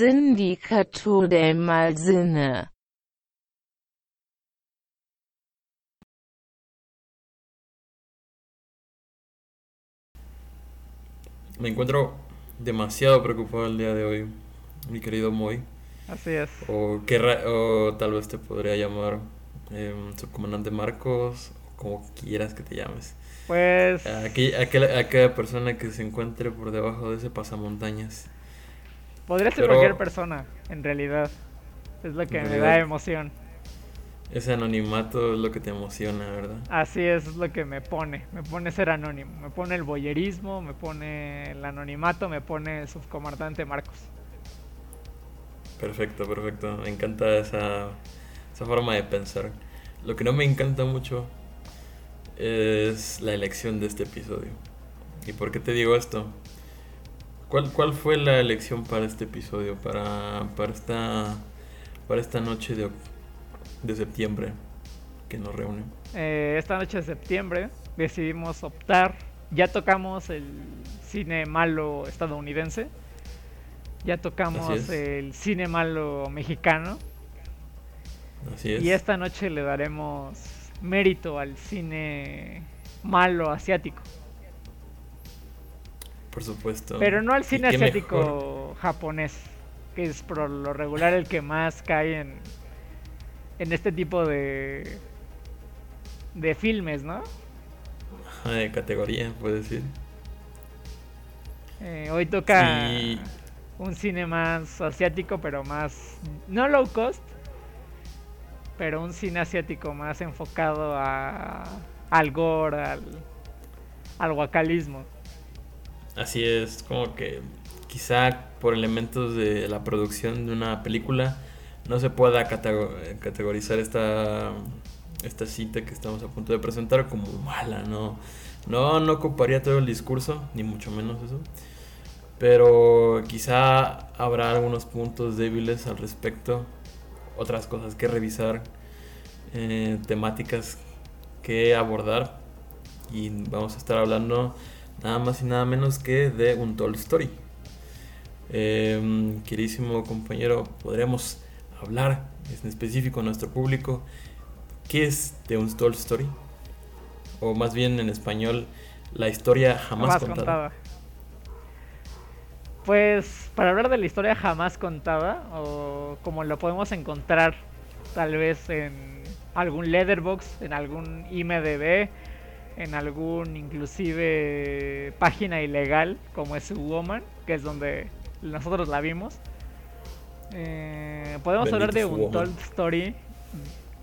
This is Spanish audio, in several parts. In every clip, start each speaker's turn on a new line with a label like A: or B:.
A: Sindicato del Malsinne
B: Me encuentro demasiado preocupado el día de hoy, mi querido Moy.
C: Así es.
B: O, qué ra- o tal vez te podría llamar em, subcomandante Marcos, o como quieras que te llames.
C: Pues
B: Aquella, aquella, aquella persona que se encuentre por debajo de ese pasamontañas.
C: Podría ser
B: pero-
C: cualquier persona, en realidad. Es lo que me da emoción.
B: Ese anonimato es lo que te emociona, ¿verdad?
C: Así es, es lo que me pone. Me pone ser anónimo. Me pone el boyerismo, me pone el anonimato, me pone el subcomandante Marcos.
B: Perfecto, perfecto. Me encanta esa, esa forma de pensar. Lo que no me encanta mucho es la elección de este episodio. ¿Y por qué te digo esto? ¿Cuál, cuál fue la elección para este episodio? Para, para, esta, para esta noche de, de septiembre que nos reúne.
C: Eh, esta noche de septiembre decidimos optar. Ya tocamos el cine malo estadounidense. Ya tocamos el cine malo mexicano.
B: Así es.
C: Y esta noche le daremos mérito al cine malo asiático.
B: Por supuesto.
C: Pero no al cine asiático
B: mejor-
C: japonés, que es por lo regular el que más cae en, en este tipo de, de filmes, ¿no?
B: Ajá, de categoría, puedes decir.
C: Eh, hoy toca
B: Sí.
C: un cine más asiático, pero más, no low cost, pero un cine asiático más enfocado a, al gore, al, al guacalismo.
B: Así es, como que quizá por elementos de la producción de una película no se pueda catego- categorizar esta, esta cita que estamos a punto de presentar como mala, ¿no? No, no ocuparía todo el discurso, ni mucho menos eso. Pero quizá habrá algunos puntos débiles al respecto, otras cosas que revisar, eh, temáticas que abordar. Y vamos a estar hablando nada más y nada menos que de un Toy Story. Eh, queridísimo compañero, podríamos hablar en específico a nuestro público qué es de un Toy Story, o más bien en español, la historia jamás,
C: Jamás
B: contada.
C: contada. Pues para hablar de la historia jamás contada, o como lo podemos encontrar tal vez en algún Letterbox, en algún IMDB, en algún inclusive página ilegal como es Woman, que es donde nosotros la vimos. Eh, podemos hablar de un. Toy Story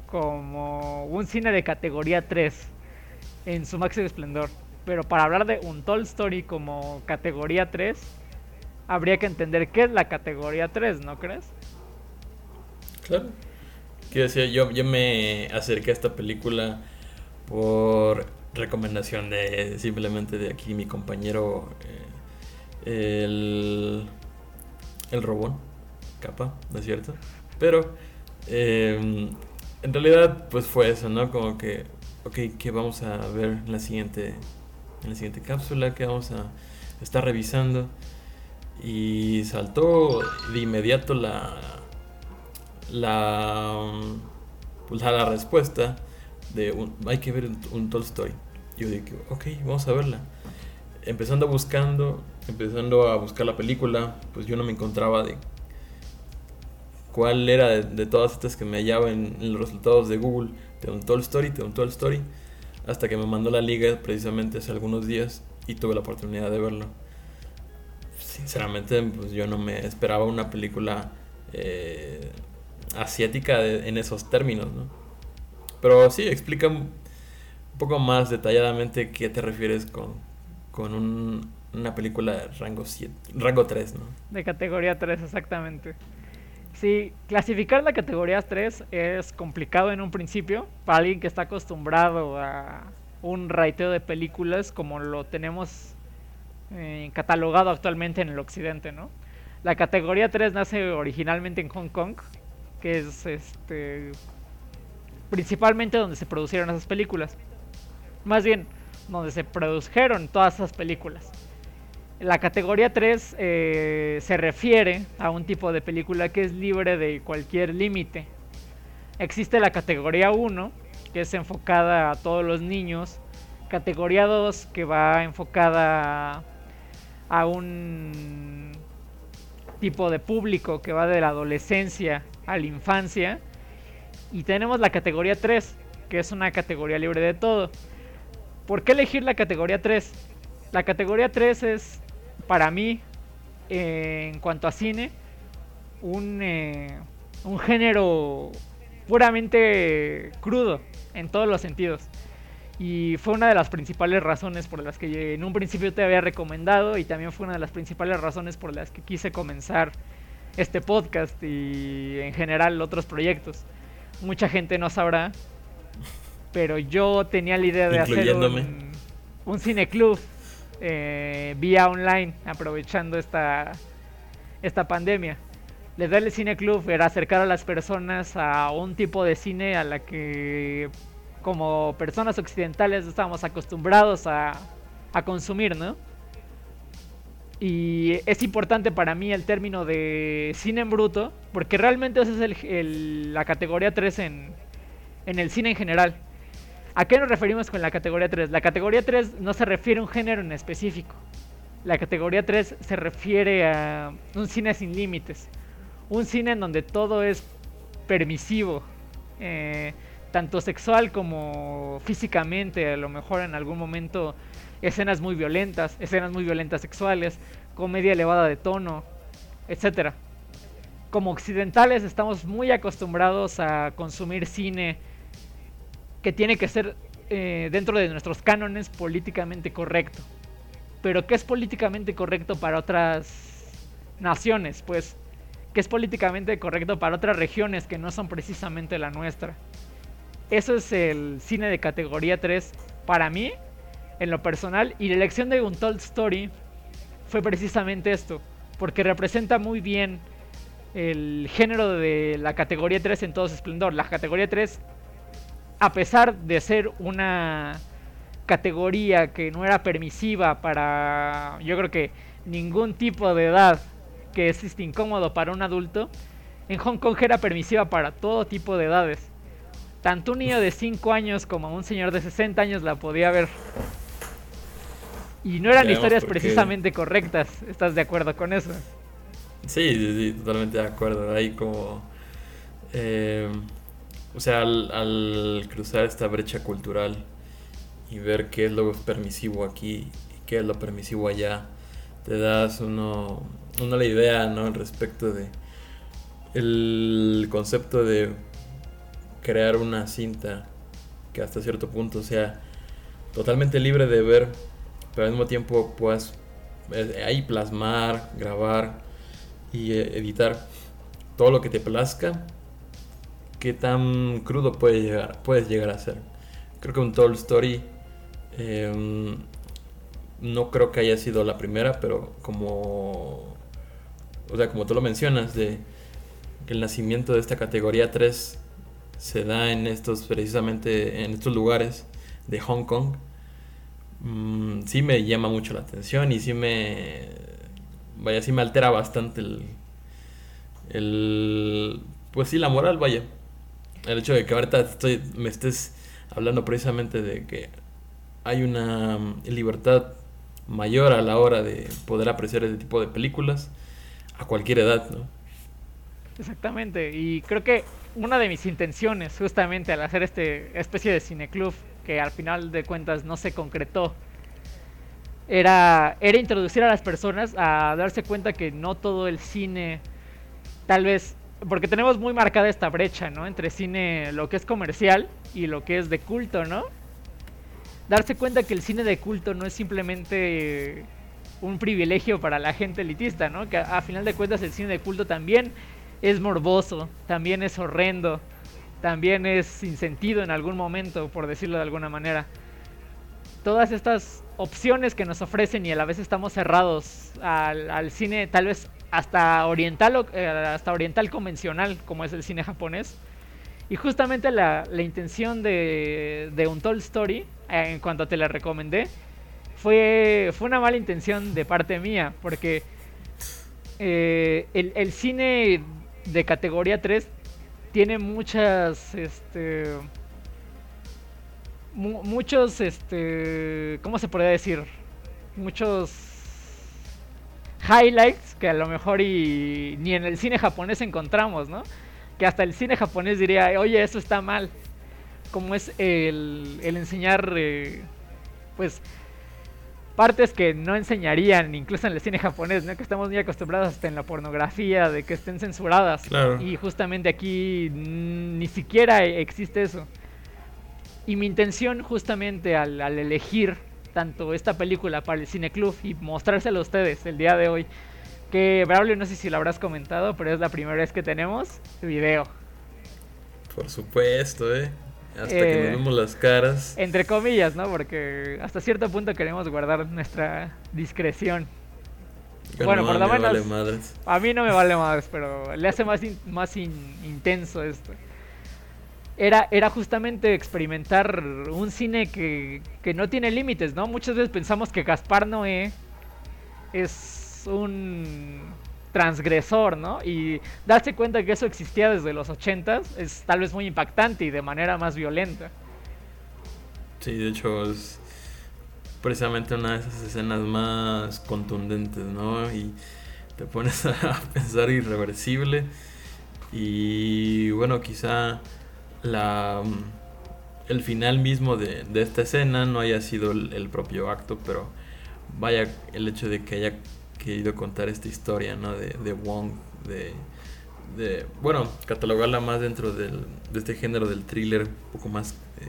C: como un cine de categoría 3 en su máximo esplendor. Pero para hablar de un Toy Story como categoría 3, habría que entender qué es la categoría 3, ¿no crees?
B: Claro. Quiero decir, yo, yo me acerqué a esta película por recomendación de simplemente de aquí mi compañero eh, el, el robón, capa, ¿no es cierto? Pero eh, en realidad pues fue eso, ¿no? Como que, ok, ¿qué vamos a ver en la siguiente, en la siguiente cápsula? ¿Qué vamos a estar revisando? Y saltó de inmediato la, la, pues, la respuesta de un- hay que ver un, un Toy Story. Y yo dije, ok, vamos a verla. Empezando buscando, empezando a buscar la película, pues yo no me encontraba de cuál era de, de todas estas que me hallaba en, en los resultados de Google, de un Toy Story, de un Toy Story, hasta que me mandó la liga precisamente hace algunos días y tuve la oportunidad de verlo. Sinceramente, pues yo no me esperaba una película eh, asiática de- en esos términos, ¿no? Pero sí, explica un poco más detalladamente qué te refieres con, con un- una película de rango, 7, rango 3, ¿no?
C: De categoría 3, exactamente. Sí, clasificar la categoría 3 es complicado en un principio para alguien que está acostumbrado a un raiteo de películas como lo tenemos eh, catalogado actualmente en el occidente, ¿no? La categoría 3 nace originalmente en Hong Kong, que es este principalmente donde se producieron esas películas. más bien donde se produjeron todas esas películas. La categoría 3 eh, se refiere a un tipo de película que es libre de cualquier límite. Existe la categoría 1, que es enfocada a todos los niños. Categoría 2, que va enfocada a un tipo de público que va de la adolescencia a la infancia. Y tenemos la categoría 3, que es una categoría libre de todo. ¿Por qué elegir la categoría 3? La categoría 3 es, para mí, eh, en cuanto a cine, un, eh, un género puramente crudo en todos los sentidos. Y fue una de las principales razones por las que en un principio te había recomendado y también fue una de las principales razones por las que quise comenzar este podcast y en general otros proyectos. Mucha gente no sabrá, pero yo tenía la idea de hacer un, un cineclub eh, vía online, aprovechando esta, esta pandemia. Le da el cineclub era acercar a las personas a un tipo de cine a la que como personas occidentales estábamos acostumbrados a, a consumir, ¿no? Y es importante para mí el término de cine en bruto, porque realmente esa es el, la categoría 3 en, en el cine en general. ¿A qué nos referimos con la categoría 3? La categoría 3 no se refiere a un género en específico. La categoría 3 se refiere a un cine sin límites. Un cine en donde todo es permisivo. Eh, tanto sexual como físicamente. A lo mejor en algún momento escenas muy violentas, escenas muy violentas sexuales, comedia elevada de tono, etc. Como occidentales estamos muy acostumbrados a consumir cine que tiene que ser eh, dentro de nuestros cánones políticamente correcto. Pero ¿qué es políticamente correcto para otras naciones? Pues, ¿qué es políticamente correcto para otras regiones que no son precisamente la nuestra? Eso es el cine de categoría 3 para mí, en lo personal. Y la elección de Untold Story fue precisamente esto, porque representa muy bien el género de la categoría 3 en todo su esplendor. La categoría 3 a pesar de ser una categoría que no era permisiva para, yo creo que ningún tipo de edad que es incómodo para un adulto, en Hong Kong era permisiva para todo tipo de edades. Tanto un niño de 5 años como un señor de 60 años la podía ver. Y no eran historias precisamente correctas. ¿Estás de acuerdo con eso?
B: Sí, sí, sí, totalmente de acuerdo. Hay como... Eh, o sea, al, cruzar esta brecha cultural y ver qué es lo permisivo aquí y qué es lo permisivo allá, te das uno, la idea, ¿no? Al respecto de el concepto de crear una cinta que hasta cierto punto sea totalmente libre de ver, pero al mismo tiempo puedas eh, ahí plasmar, grabar y eh, editar todo lo que te plazca qué tan crudo puede llegar, puedes llegar a ser. Creo que un Told Story em, no creo que haya sido la primera, pero como, o sea, como tú lo mencionas, de que el nacimiento de esta categoría 3 se da en estos, precisamente en estos lugares de Hong Kong, mm, sí me llama mucho la atención y sí me, vaya, sí me altera bastante el, el pues sí, la moral, vaya el hecho de que ahorita estoy, me estés hablando precisamente de que hay una mm, libertad mayor a la hora de poder apreciar ese tipo de películas a cualquier edad, ¿no?
C: Exactamente, y creo que una de mis intenciones justamente al hacer este especie de cineclub que al final de cuentas no se concretó era, era introducir a las personas a darse cuenta que no todo el cine tal vez porque tenemos muy marcada esta brecha, ¿no? Entre cine, lo que es comercial y lo que es de culto, ¿no? Darse cuenta que el cine de culto no es simplemente un privilegio para la gente elitista, ¿no? Que a, final de cuentas el cine de culto también es morboso, también es horrendo, también es sin sentido en algún momento, por decirlo de alguna manera. Todas estas opciones que nos ofrecen y a la vez estamos cerrados al, cine tal vez hasta oriental, eh, hasta oriental convencional, como es el cine japonés, Y justamente la, la intención de, de Untold Story, eh, en cuanto te la recomendé, fue, fue una mala intención de parte mía, porque eh, el, el cine de categoría 3 tiene muchas, este, mu- muchos, este, ¿cómo se podría decir? Muchos highlights que a lo mejor y ni en el cine japonés encontramos, ¿no? Que hasta el cine japonés diría, oye, eso está mal. Como es el, el enseñar, eh, pues, partes que no enseñarían incluso en el cine japonés, ¿no? Que estamos muy acostumbrados hasta en la pornografía de que estén censuradas.
B: Claro.
C: Y justamente aquí ni siquiera existe eso. Y mi intención justamente al, al elegir tanto esta película para el Cine Club y mostrársela a ustedes el día de hoy, que Braulio no sé si lo habrás comentado, pero es la primera vez que tenemos video.
B: Por supuesto, ¿eh? Hasta que
C: Eh,
B: nos vemos las caras.
C: Entre comillas, ¿no? Porque hasta cierto punto queremos guardar nuestra discreción. bueno, por lo
B: me vale
C: menos-
B: madres.
C: A mí no me vale más, pero le hace más, in- más in- intenso esto. Era, era justamente experimentar un cine que, que no tiene límites, ¿no? Muchas veces pensamos que Gaspar Noé es un transgresor, ¿no? Y darse cuenta que eso existía desde los 80 es tal vez muy impactante y de manera más violenta.
B: Sí, de hecho es precisamente una de esas escenas más contundentes, ¿no? Y te pones a pensar irreversible. Y bueno, quizá la, el final mismo de, de esta escena no haya sido el, el propio acto, pero vaya el hecho de que haya querido contar esta historia, ¿no? De, de Wong, de, de, bueno, catalogarla más dentro del, de este género del thriller, un poco más eh,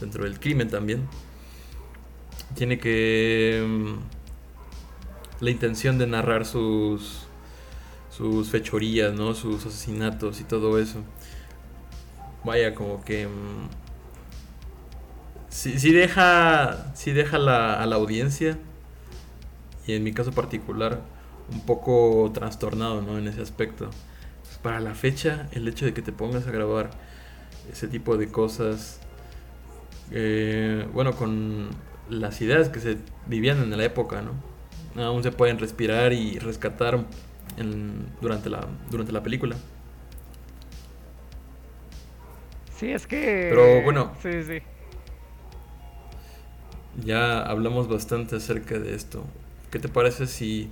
B: dentro del crimen también. Tiene que mm, la intención de narrar sus sus fechorías, ¿no? Sus asesinatos y todo eso. Vaya, como que mm, sí, sí deja sí deja la- a la audiencia y en mi caso particular un poco trastornado, ¿no? En ese aspecto. Para la fecha, el hecho de que te pongas a grabar ese tipo de cosas eh, bueno, con las ideas que se vivían en la época, ¿no? Aún se pueden respirar y rescatar en- durante, la, durante la película.
C: Sí, es que...
B: Pero, bueno.
C: Sí, sí.
B: Ya hablamos bastante acerca de esto. ¿Qué te parece si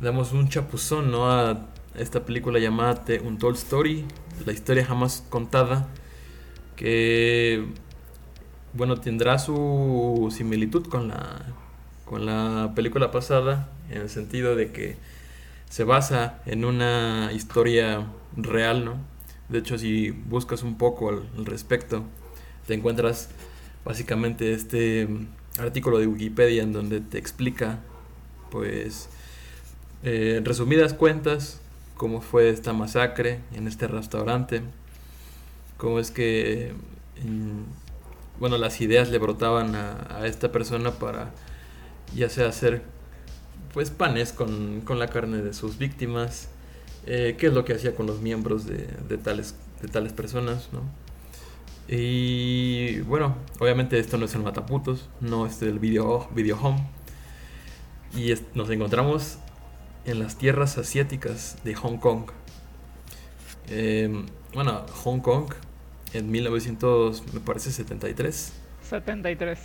B: damos un chapuzón, ¿no? A esta película llamada The Untold Story, la historia jamás contada, que, bueno, tendrá su similitud con la, con la película pasada, en el sentido de que se basa en una historia real, ¿no? De hecho, si buscas un poco al, al respecto, te encuentras básicamente este artículo de Wikipedia en donde te explica, pues, eh, en resumidas cuentas, cómo fue esta masacre en este restaurante, cómo es que, bueno, las ideas le brotaban a, esta persona para, ya sea hacer, pues, panes con, con la carne de sus víctimas, eh, qué es lo que hacía con los miembros de, de tales, de tales personas, ¿no? Y bueno, obviamente esto no es el Mataputos, no es el video, video home. Y nos encontramos en las tierras asiáticas de Hong Kong. Eh, bueno, Hong Kong en 1900, me parece 73.
C: 73.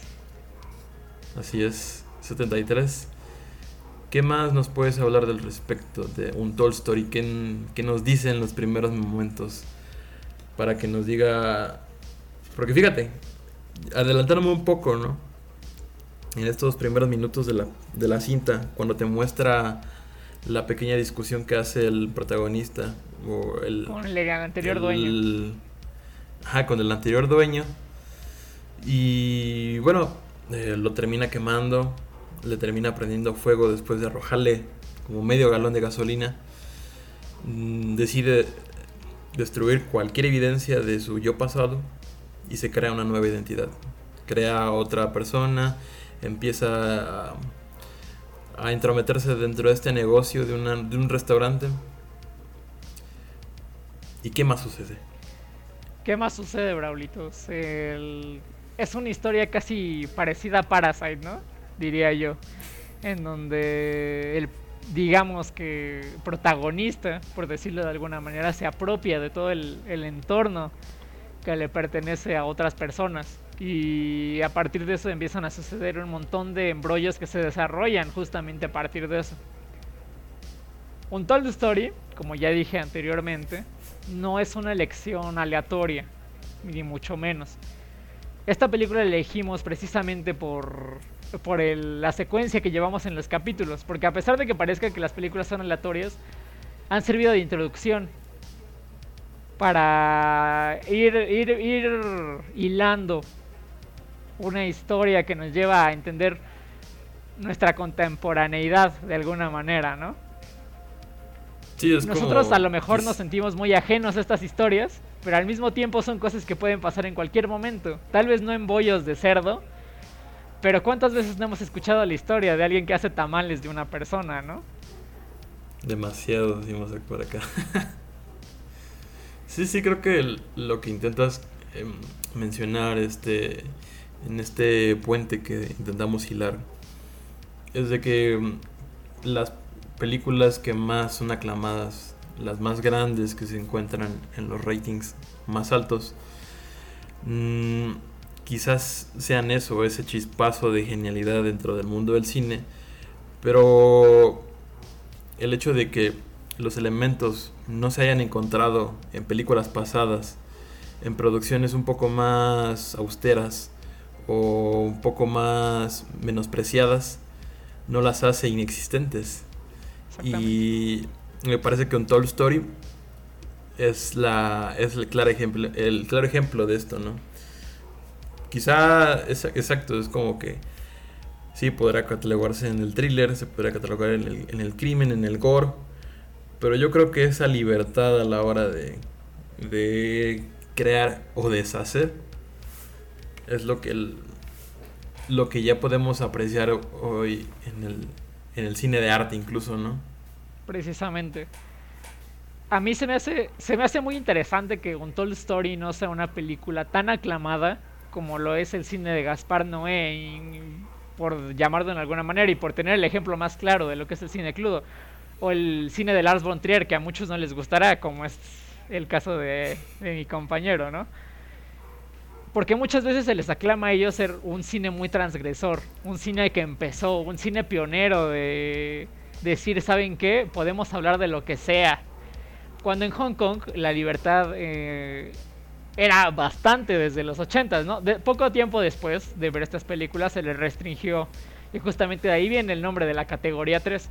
B: Así es, 73. ¿Qué más nos puedes hablar del respecto de un Toy Story? ¿Qué, qué nos dice en los primeros momentos? Para que nos diga... Porque fíjate, adelantándome un poco, ¿no? En estos primeros minutos de la, de la cinta, cuando te muestra la pequeña discusión que hace el protagonista o el,
C: Con el anterior
B: el-
C: dueño.
B: Ajá, con el anterior dueño. Y bueno, eh, lo termina quemando. Le termina prendiendo fuego después de arrojarle como medio galón de gasolina. Mm, decide destruir cualquier evidencia de su yo pasado y se crea una nueva identidad. Crea otra persona, empieza a, intrometerse dentro de este negocio de, una- de un restaurante. ¿Y qué más sucede?
C: ¿Qué más sucede, Braulitos? Es una historia casi parecida a Parasite, ¿no? Diría yo. En donde el, digamos que, protagonista, por decirlo de alguna manera, se apropia de todo el, el entorno que le pertenece a otras personas. Y a partir de eso empiezan a suceder un montón de embrollos que se desarrollan justamente a partir de eso. Un Told Story, como ya dije anteriormente, no es una elección aleatoria, ni mucho menos. Esta película la elegimos precisamente por, por la secuencia que llevamos en los capítulos, porque a pesar de que parezca que las películas son aleatorias, han servido de introducción para ir, ir, ir hilando una historia que nos lleva a entender nuestra contemporaneidad de alguna manera, ¿no? Nosotros a lo mejor nos sentimos muy ajenos a estas historias, pero al mismo tiempo son cosas que pueden pasar en cualquier momento. Tal vez no en bollos de cerdo, pero ¿cuántas veces no hemos escuchado la historia de alguien que hace tamales de una persona, no?
B: Demasiado, decimos por acá. sí, sí, creo que lo que intentas em, mencionar este, en este puente que intentamos hilar. Es de que em, las películas que más son aclamadas, las más grandes que se encuentran en los ratings más altos, mm, quizás sean eso, ese chispazo de genialidad dentro del mundo del cine, pero el hecho de que los elementos no se hayan encontrado en películas pasadas, en producciones un poco más austeras o un poco más menospreciadas, no las hace inexistentes. Y me parece que un Toy Story es la es el claro ejemplo el claro ejemplo de esto, ¿no? Quizá es exacto, es como que sí podrá catalogarse en el thriller, se podrá catalogar en el, en el crimen, en el gore, pero yo creo que esa libertad a la hora de de crear o deshacer es lo que lo que ya podemos apreciar hoy en el en el cine de arte incluso, ¿no?
C: Precisamente. A mí se me hace, se me hace muy interesante que Untold Story no sea una película tan aclamada como lo es el cine de Gaspar Noé, por llamarlo de alguna manera, y por tener el ejemplo más claro de lo que es el cine crudo. O el cine de Lars von Trier, que a muchos no les gustará, como es el caso de, de mi compañero, ¿no? Porque muchas veces se les aclama a ellos ser un cine muy transgresor, un cine que empezó, un cine pionero de decir, ¿saben qué? Podemos hablar de lo que sea. Cuando en Hong Kong la libertad eh, era bastante desde los 80, ¿no? De, poco tiempo después de ver estas películas se les restringió. Y justamente de ahí viene el nombre de la categoría 3.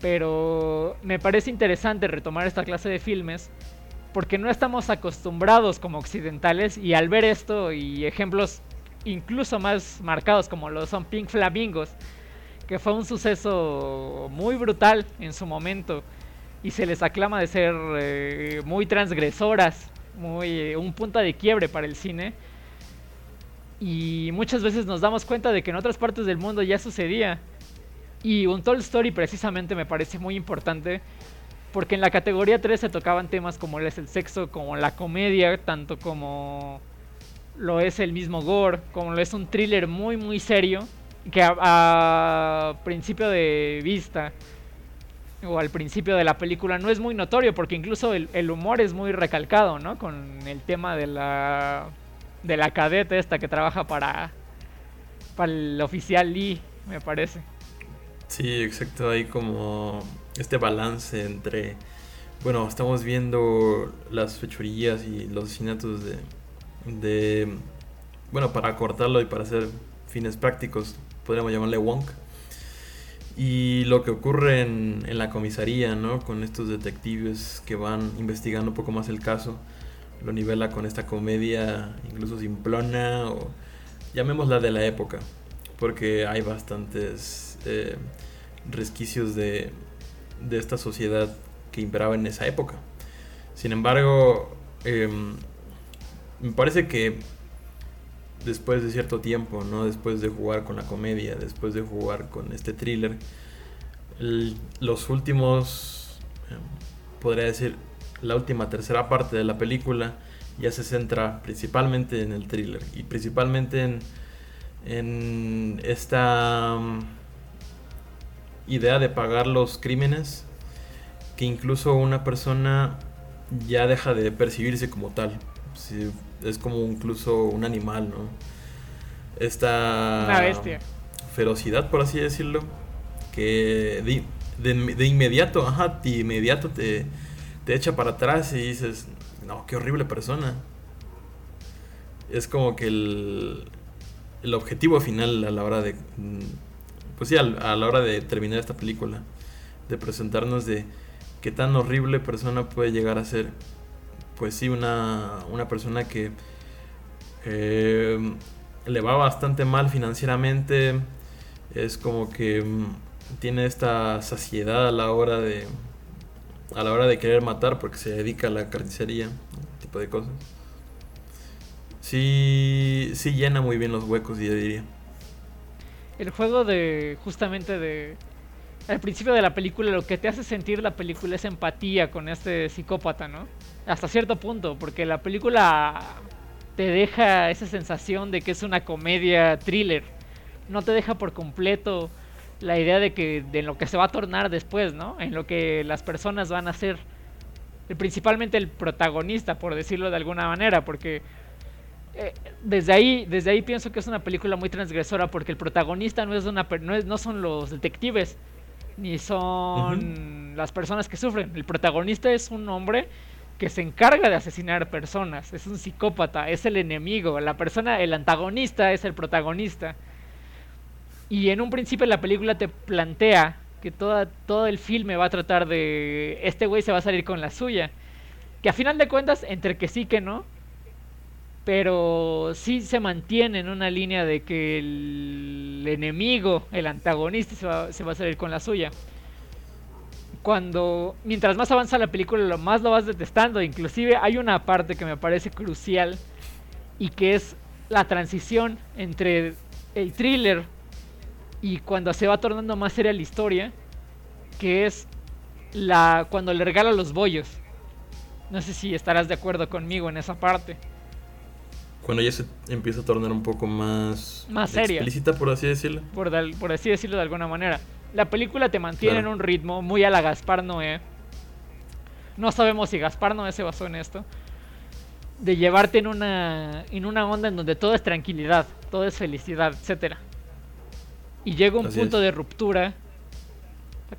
C: Pero me parece interesante retomar esta clase de filmes porque no estamos acostumbrados como occidentales y al ver esto y ejemplos incluso más marcados como lo son Pink Flamingos, que fue un suceso muy brutal en su momento y se les aclama de ser eh, muy transgresoras, muy un punto de quiebre para el cine. Y muchas veces nos damos cuenta de que en otras partes del mundo ya sucedía. Y un Toy Story precisamente me parece muy importante porque en la categoría 3 se tocaban temas como es el sexo, como la comedia, tanto como lo es el mismo gore, como lo es un thriller muy muy serio, que a, principio de vista o al principio de la película no es muy notorio, porque incluso el, humor es muy recalcado, ¿no? Con el tema de la, de la cadete esta que trabaja para, para el oficial Lee, me parece.
B: Sí, exacto, hay como este balance entre, bueno, estamos viendo las fechorías y los asesinatos de, de, bueno, para cortarlo y para hacer fines prácticos, podríamos llamarle wonk. Y lo que ocurre en, en, la comisaría, ¿no? Con estos detectives que van investigando un poco más el caso, lo nivela con esta comedia incluso simplona o llamémosla de la época, porque hay bastantes eh, resquicios de, de esta sociedad que imperaba en esa época. Sin embargo, em, me parece que después de cierto tiempo, ¿no? después de jugar con la comedia, después de jugar con este thriller, los últimos, em, podría decir, la última tercera parte de la película ya se centra principalmente en el thriller y principalmente en, en esta um, idea de pagar los crímenes que incluso una persona ya deja de percibirse como tal. es como incluso un animal, ¿no? Esta
C: una bestia.
B: ferocidad, por así decirlo, que de, de, inmediato, ajá, de inmediato te, te echa para atrás y dices, no, qué horrible persona. Es como que el, el objetivo final a la hora de... Pues sí, a, la hora de terminar esta película. De presentarnos de qué tan horrible persona puede llegar a ser. Pues sí, una, una persona que eh, le va bastante mal financieramente. Es como que mm, tiene esta saciedad a la hora de a la hora de querer matar porque se dedica a la carnicería, tipo de cosas. Sí, sí llena muy bien los huecos, yo diría.
C: El juego de, justamente de, al principio de la película, lo que te hace sentir la película es empatía con este psicópata, ¿no? Hasta cierto punto, porque la película te deja esa sensación de que es una comedia thriller. No te deja por completo la idea de que de lo que se va a tornar después, ¿no? En lo que las personas van a ser principalmente el protagonista, por decirlo de alguna manera, porque eh, desde ahí desde ahí pienso que es una película muy transgresora porque el protagonista no es una no, no son los detectives ni son las personas que sufren. El protagonista es un hombre que se encarga de asesinar personas, es un psicópata, es el enemigo, la persona, el antagonista es el protagonista. Y en un principio la película te plantea que toda, todo el filme va a tratar de... Este güey se va a salir con la suya. Que a final de cuentas, entre que sí que no, pero sí se mantiene en una línea de que el enemigo, el antagonista, se va, a salir con la suya. Cuando, mientras más avanza la película, lo más lo vas detestando. Inclusive hay una parte que me parece crucial y que es la transición entre el thriller y cuando se va tornando más seria la historia, que es la cuando le regala los bollos. No sé si estarás de acuerdo conmigo en esa parte.
B: Cuando ya se empieza a tornar un poco más,
C: más seria.
B: explícita, por así decirlo.
C: Por, por así decirlo de alguna manera. La película te mantiene en un ritmo muy a la Gaspar Noé. No sabemos si Gaspar Noé se basó en esto. De llevarte en una, en una onda en donde todo es tranquilidad, todo es felicidad, etcétera y llega un punto de ruptura,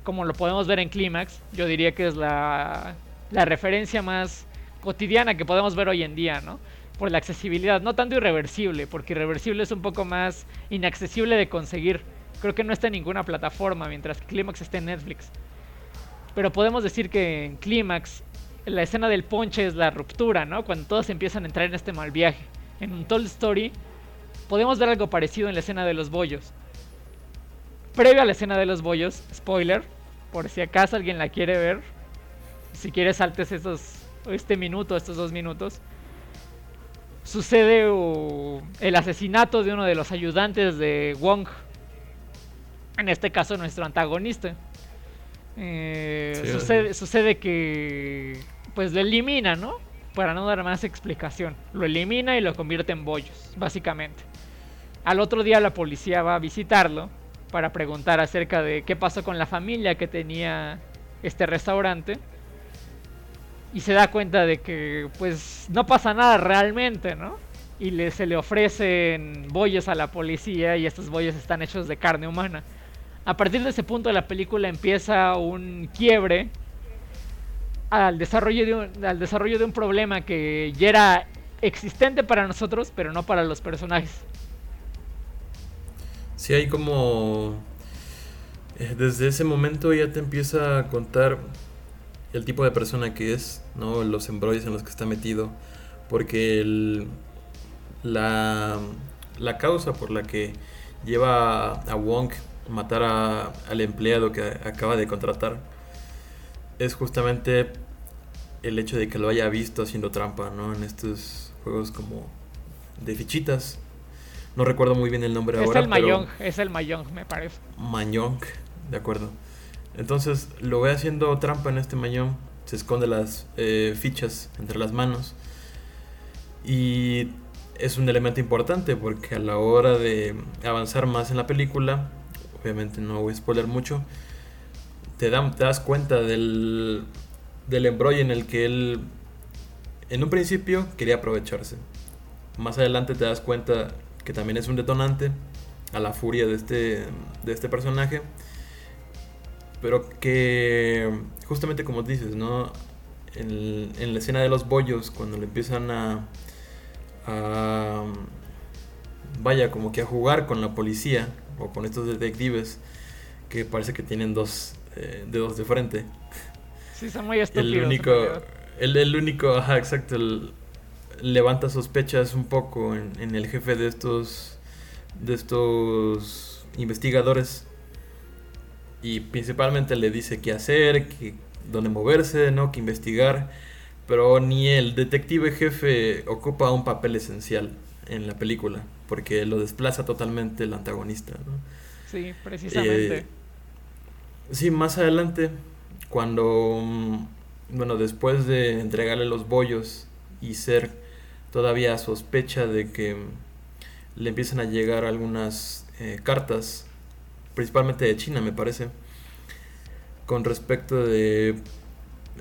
C: como lo podemos ver en Clímax, yo diría que es la, la referencia más cotidiana que podemos ver hoy en día, ¿no? Por la accesibilidad, no tanto irreversible, porque irreversible es un poco más inaccesible de conseguir. Creo que no está en ninguna plataforma, mientras que Clímax está en Netflix. Pero podemos decir que en Clímax la escena del ponche es la ruptura, ¿no? Cuando todos empiezan a entrar en este mal viaje. En un Told Story podemos ver algo parecido en la escena de los bollos previo a la escena de los bollos, spoiler, por si acaso alguien la quiere ver, si quieres saltes estos, este minuto, estos dos minutos, sucede el asesinato de uno de los ayudantes de Wong, en este caso nuestro antagonista. Eh, sucede, sucede que pues lo elimina, ¿no? Para no dar más explicación. Lo elimina y lo convierte en bollos, básicamente. Al otro día la policía va a visitarlo para preguntar acerca de qué pasó con la familia que tenía este restaurante. Y se da cuenta de que pues no pasa nada realmente, ¿no? Y le, se le ofrecen bollos a la policía y estos bollos están hechos de carne humana. A partir de ese punto de la película empieza un quiebre al desarrollo de un, al desarrollo de un problema que ya era existente para nosotros, pero no para los personajes.
B: Si hay como... Eh, desde ese momento ya te empieza a contar el tipo de persona que es, ¿no? Los embrollos en los que está metido. Porque la, la causa por la que lleva a Wong a matar al empleado que acaba de contratar es justamente el hecho de que lo haya visto haciendo trampa, ¿no? En estos juegos como de fichitas. No recuerdo muy bien el nombre
C: es
B: ahora.
C: El Mayong, es el Mayong, me parece.
B: Mayong, de acuerdo. Entonces lo ve haciendo trampa en este Mayong. Se esconde las eh, fichas entre las manos. Y es un elemento importante porque a la hora de avanzar más en la película, obviamente no voy a spoiler mucho, te, te das cuenta del, del embrollo en el que él en un principio quería aprovecharse. Más adelante te das cuenta que también es un detonante a la furia de este, de este personaje. Pero que justamente como dices, ¿no? En, en la escena de los bollos, cuando le empiezan a, a, vaya, como que a jugar con la policía o con estos detectives que parece que tienen dos eh, dedos de frente.
C: Sí, son muy estúpidos.
B: El único, el, el único, ajá, exacto, levanta sospechas un poco en, en, el jefe de estos, de estos investigadores y principalmente le dice qué hacer, qué, dónde moverse, ¿no? qué investigar pero ni el detective jefe ocupa un papel esencial en la película, porque lo desplaza totalmente el antagonista. ¿no?
C: Sí, precisamente. Eh,
B: sí, más adelante, cuando, mm, bueno, después de entregarle los bollos y ser todavía sospecha de que le empiezan a llegar algunas eh, cartas, principalmente de China, me parece, con respecto de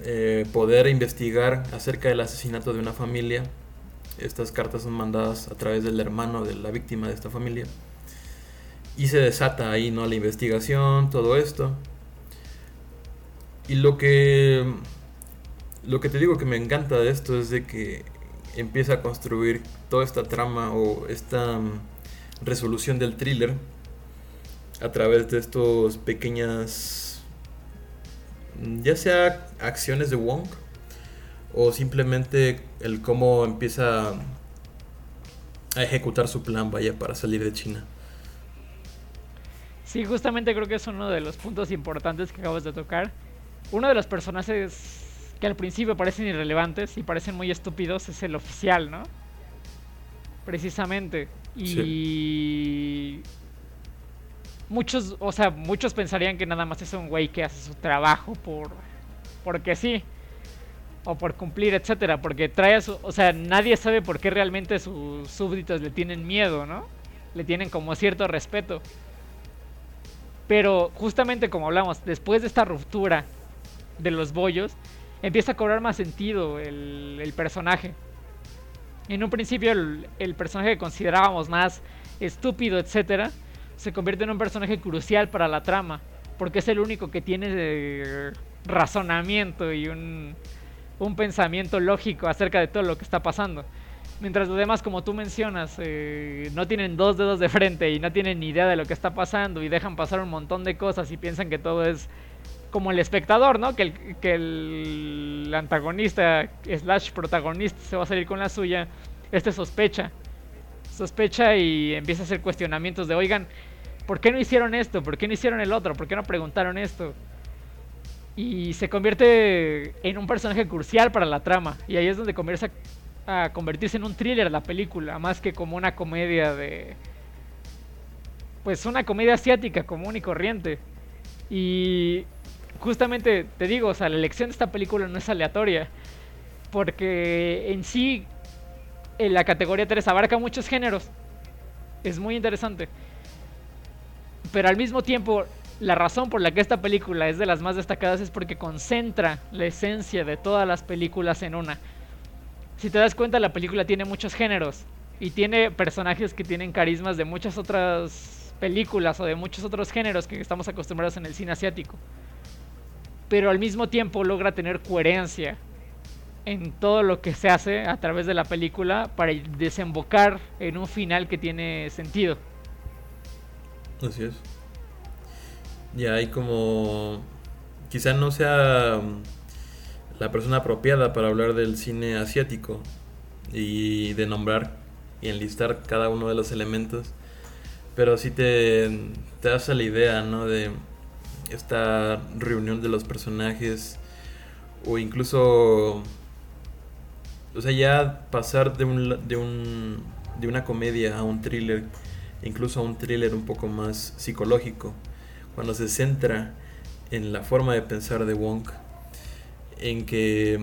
B: eh, poder investigar acerca del asesinato de una familia. Estas cartas son mandadas a través del hermano de la víctima de esta familia. Y se desata ahí, ¿no? La investigación, todo esto. Y lo que. Lo que te digo que me encanta de esto es de que empieza a construir toda esta trama o esta mm, resolución del thriller a través de estos pequeñas ya sea acciones de Wong o simplemente el cómo empieza a ejecutar su plan, vaya, para salir de China.
C: Sí, justamente creo que es uno de los puntos importantes que acabas de tocar. Uno de los personajes que al principio parecen irrelevantes y parecen muy estúpidos es el oficial, ¿no? Precisamente. Y muchos, o sea, muchos pensarían que nada más es un güey que hace su trabajo por porque sí o por cumplir, etcétera, porque trae a su, o sea, nadie sabe por qué realmente sus súbditos le tienen miedo, ¿no? Le tienen como cierto respeto. Pero justamente como hablamos, después de esta ruptura de los bollos, empieza a cobrar más sentido el, personaje. En un principio el, el personaje que considerábamos más estúpido, etcétera, se convierte en un personaje crucial para la trama, porque es el único que tiene eh, razonamiento y un, un, pensamiento lógico acerca de todo lo que está pasando. Mientras los demás, como tú mencionas, eh, no tienen dos dedos de frente y no tienen ni idea de lo que está pasando y dejan pasar un montón de cosas y piensan que todo es como el espectador, ¿no? Que el, que el antagonista slash protagonista se va a salir con la suya. Este sospecha. Sospecha y empieza a hacer cuestionamientos de, oigan, ¿por qué no hicieron esto? ¿Por qué no hicieron el otro? ¿Por qué no preguntaron esto? Y se convierte en un personaje crucial para la trama. Y ahí es donde comienza a convertirse en un thriller la película, más que como una comedia de... Pues una comedia asiática común y corriente. Y justamente te digo, o sea, la elección de esta película no es aleatoria. Porque en sí, en la categoría 3 abarca muchos géneros. Es muy interesante. Pero al mismo tiempo, la razón por la que esta película es de las más destacadas es porque concentra la esencia de todas las películas en una. Si te das cuenta, la película tiene muchos géneros y tiene personajes que tienen carismas de muchas otras películas o de muchos otros géneros que estamos acostumbrados en el cine asiático. Pero al mismo tiempo logra tener coherencia en todo lo que se hace a través de la película para desembocar en un final que tiene sentido.
B: Así es. Ya hay como... Quizá no sea mm, la persona apropiada para hablar del cine asiático y de nombrar y enlistar cada uno de los elementos, pero sí te, te hace la idea, ¿no? De esta reunión de los personajes o incluso o sea ya pasar de un de un de una comedia a un thriller incluso a un thriller un poco más psicológico, cuando se centra en la forma de pensar de Wong, en que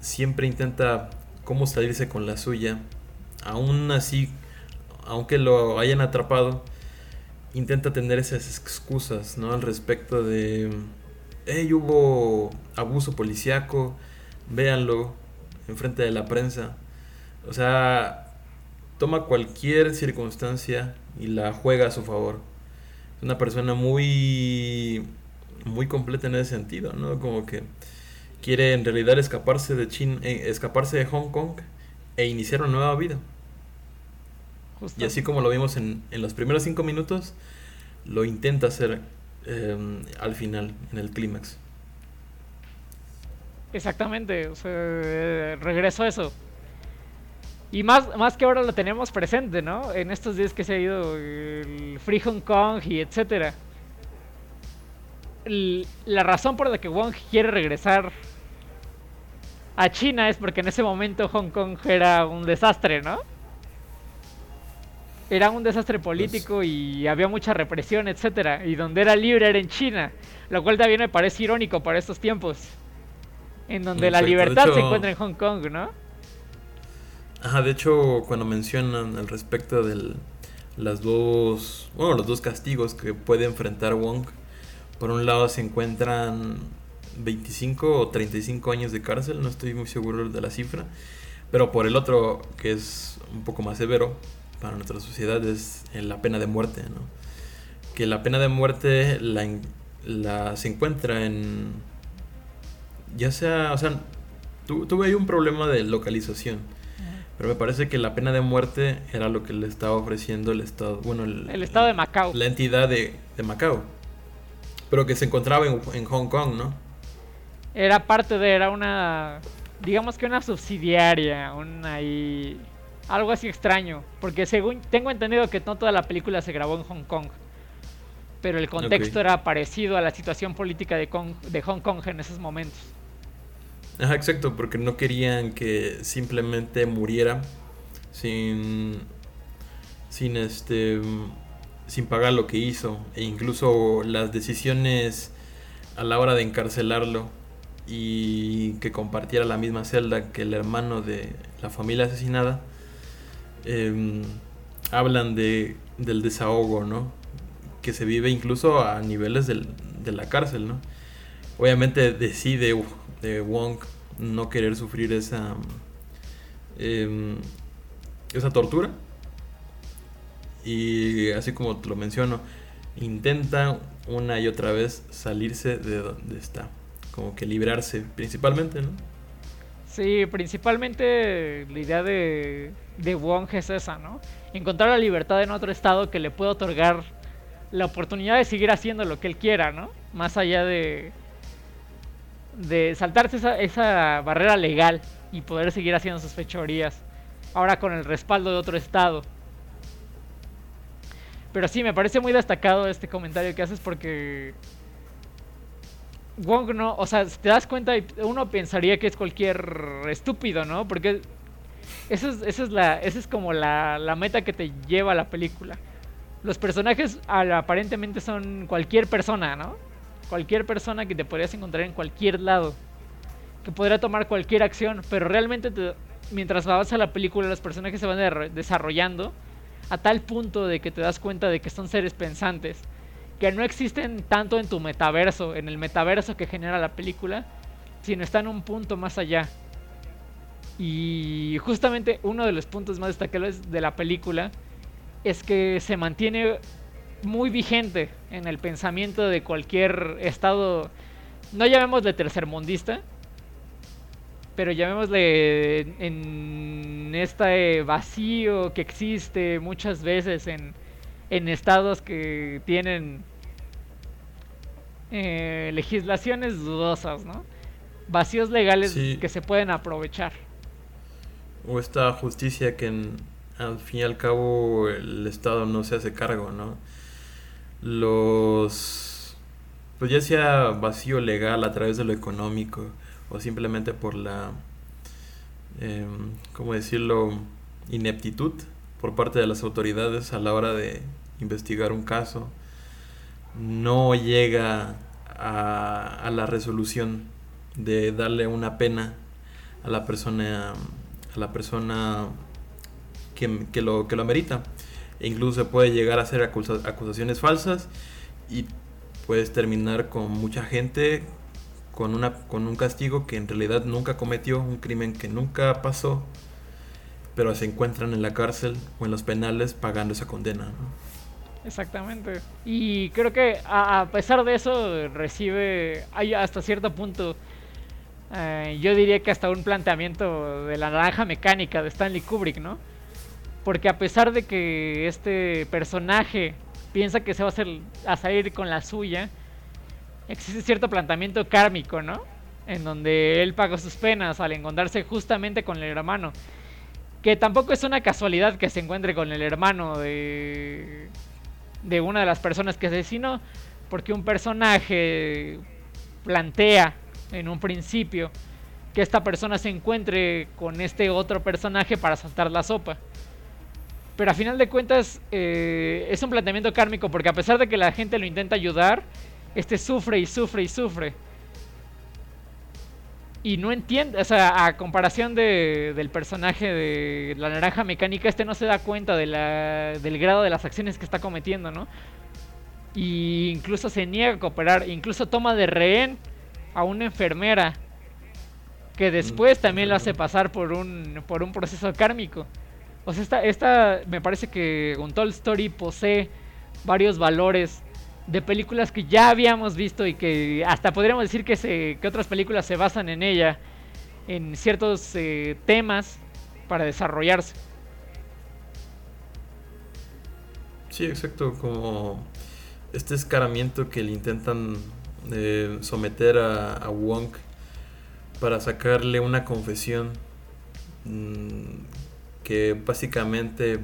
B: siempre intenta cómo salirse con la suya aún así, aunque lo hayan atrapado, intenta tener esas excusas, ¿no? Al respecto de, hey, hubo abuso policíaco, véanlo enfrente de la prensa. O sea, toma cualquier circunstancia y la juega a su favor. Es una persona muy muy completa en ese sentido, ¿no? Como que quiere en realidad escaparse de China, eh, escaparse de Hong Kong e iniciar una nueva vida. Y así como lo vimos en, en, los primeros cinco minutos, lo intenta hacer em, al final, en el clímax.
C: Exactamente, o sea, regreso a eso. Y más, más que ahora lo tenemos presente, ¿no? En estos días que se ha ido el Free Hong Kong y etcétera la razón por la que Wong quiere regresar a China es porque en ese momento Hong Kong era un desastre, ¿no? Era un desastre político pues y había mucha represión, etcétera, y donde era libre era en China, lo cual también me parece irónico para estos tiempos, en donde la libertad se encuentra en Hong Kong, ¿no?
B: Ajá, de hecho, cuando mencionan al respecto de las dos, bueno, los dos castigos que puede enfrentar Wong, por un lado se encuentran 25 o 35 años de cárcel, no estoy muy seguro de la cifra, pero por el otro, que es un poco más severo para nuestra sociedad, es la pena de muerte, ¿no? Que la pena de muerte la, la se encuentra en... Ya sea, o sea, tuve ahí un problema de localización. Pero me parece que la pena de muerte era lo que le estaba ofreciendo el Estado. Bueno, el,
C: el Estado de Macao.
B: La entidad de, de Macao. Pero que se encontraba en, Hong Kong, ¿no?
C: Era parte de, era una, digamos que una subsidiaria, una ahí, algo así extraño. Porque según tengo entendido que no toda la película se grabó en Hong Kong. Pero el contexto era parecido a la situación política de, de Hong Kong en esos momentos.
B: Ajá, exacto, porque no querían que simplemente muriera sin sin este sin pagar lo que hizo e incluso las decisiones a la hora de encarcelarlo y que compartiera la misma celda que el hermano de la familia asesinada em, hablan de, del desahogo no que se vive incluso a niveles del, de la cárcel no obviamente decide de Wong no querer sufrir esa em, esa tortura y así como te lo menciono, intenta una y otra vez salirse de donde está. Como que librarse principalmente, ¿no?
C: Sí, principalmente la idea de, de Wong es esa, ¿no? Encontrar la libertad en otro estado que le pueda otorgar la oportunidad de seguir haciendo lo que él quiera, ¿no? Más allá de, de saltarse esa, esa barrera legal y poder seguir haciendo sus fechorías. Ahora con el respaldo de otro estado. Pero sí, me parece muy destacado este comentario que haces porque Wong no, o sea, si te das cuenta, uno pensaría que es cualquier estúpido, ¿no? Porque esa es, es, la, es como la, la, meta que te lleva a la película. Los personajes aparentemente son cualquier persona, ¿no? Cualquier persona que te podrías encontrar en cualquier lado. Que podría tomar cualquier acción, pero realmente mientras avanza la película los personajes se van desarrollando a tal punto de que te das cuenta de que son seres pensantes, que no existen tanto en tu metaverso, en el metaverso que genera la película, sino están un punto más allá. Y justamente uno de los puntos más destacables de la película es que se mantiene muy vigente en el pensamiento de cualquier estado, no llamémosle tercermundista, pero llamémosle en este vacío que existe muchas veces en, estados que tienen eh, legislaciones dudosas, ¿no? Vacíos legales que se pueden aprovechar.
B: O esta justicia que al fin y al cabo el Estado no se hace cargo, ¿no? Los... Pues ya sea vacío legal a través de lo económico, o simplemente por la, eh, ¿cómo decirlo?, ineptitud por parte de las autoridades a la hora de investigar un caso, no llega a, a la resolución de darle una pena a la persona a la persona que, que lo, que lo amerita. Incluso se puede llegar a hacer acusa- acusaciones falsas y puedes terminar con mucha gente con, una, con un castigo que en realidad nunca cometió, un crimen que nunca pasó, pero se encuentran en la cárcel o en los penales pagando esa condena.
C: Exactamente. Y creo que a, a pesar de eso recibe, hay hasta cierto punto, eh, yo diría que hasta un planteamiento de la naranja mecánica de Stanley Kubrick, ¿no? Porque a pesar de que este personaje piensa que se va a, hacer, a salir con la suya, existe cierto planteamiento kármico, ¿no? En donde él pagó sus penas al encontrarse justamente con el hermano. Que tampoco es una casualidad que se encuentre con el hermano de, de una de las personas que asesinó, porque un personaje plantea en un principio que esta persona se encuentre con este otro personaje para saltar la sopa. Pero a final de cuentas eh, es un planteamiento kármico porque a pesar de que la gente lo intenta ayudar, este sufre y sufre y sufre. Y no entiende, o sea, a comparación de, del personaje de la naranja mecánica, este no se da cuenta de la, del grado de las acciones que está cometiendo, ¿no? Y incluso se niega a cooperar, incluso toma de rehén a una enfermera que después también lo hace pasar por un, por un proceso kármico. O sea, esta, esta me parece que Untold Story posee varios valores de películas que ya habíamos visto y que hasta podríamos decir que, se, que otras películas se basan en ella, en ciertos eh, temas para desarrollarse.
B: Sí, exacto, como este escaramiento que le intentan eh, someter a, a Wong para sacarle una confesión mm, que básicamente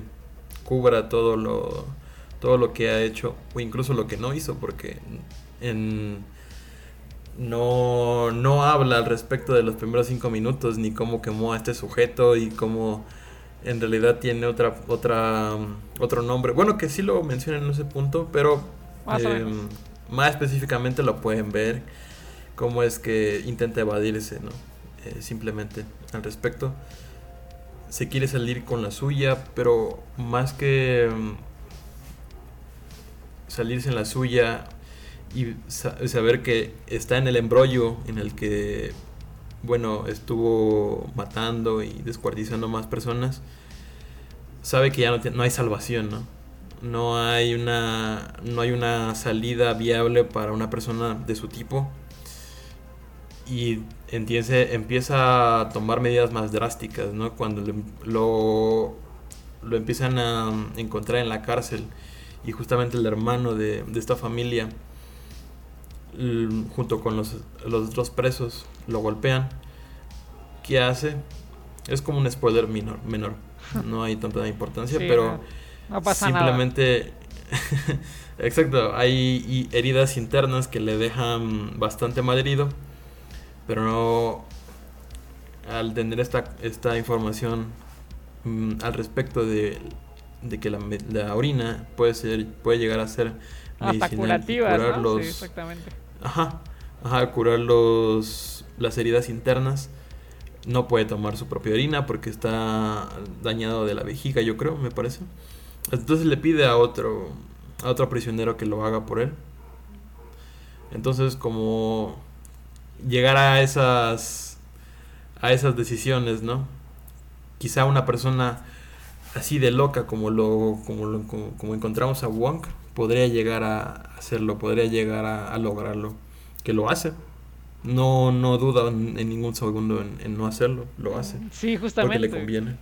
B: cubra todo lo todo lo que ha hecho o incluso lo que no hizo porque en no, no habla al respecto de los primeros cinco minutos ni cómo quemó a este sujeto y cómo en realidad tiene otra otra otro nombre. Bueno que sí lo menciona en ese punto pero
C: Más
B: eh, más específicamente lo pueden ver cómo es que intenta evadirse no Eh, simplemente al respecto se quiere salir con la suya pero más que mm, salirse en la suya y sa- saber que está en el embrollo en el que bueno estuvo matando y descuartizando más personas sabe que ya no, no hay salvación no no hay una no hay una salida viable para una persona de su tipo y entiende, empieza a tomar medidas más drásticas no cuando le- lo lo empiezan a encontrar en la cárcel y justamente el hermano de, de esta familia junto con los, los otros presos lo golpean ¿qué hace? es como un spoiler menor, menor. no hay tanta importancia
C: Sí,
B: pero
C: No pasa nada.
B: simplemente exacto hay heridas internas que le dejan bastante malherido pero no al tener esta, esta información mm, al respecto de, de que la, la orina puede ser puede llegar a ser medicinal y curar
C: ¿no?
B: los
C: Sí, exactamente.
B: ajá ajá curar los las heridas internas no puede tomar su propia orina porque está dañado de la vejiga yo creo me parece entonces le pide a otro a otro prisionero que lo haga por él entonces como llegar a esas a esas decisiones no quizá una persona así de loca como lo como lo- como, como encontramos a Wong podría llegar a hacerlo podría llegar a, a lograrlo que lo hace no no duda en, en ningún segundo en, en no hacerlo lo hace
C: Sí,
B: porque
C: justamente.
B: le conviene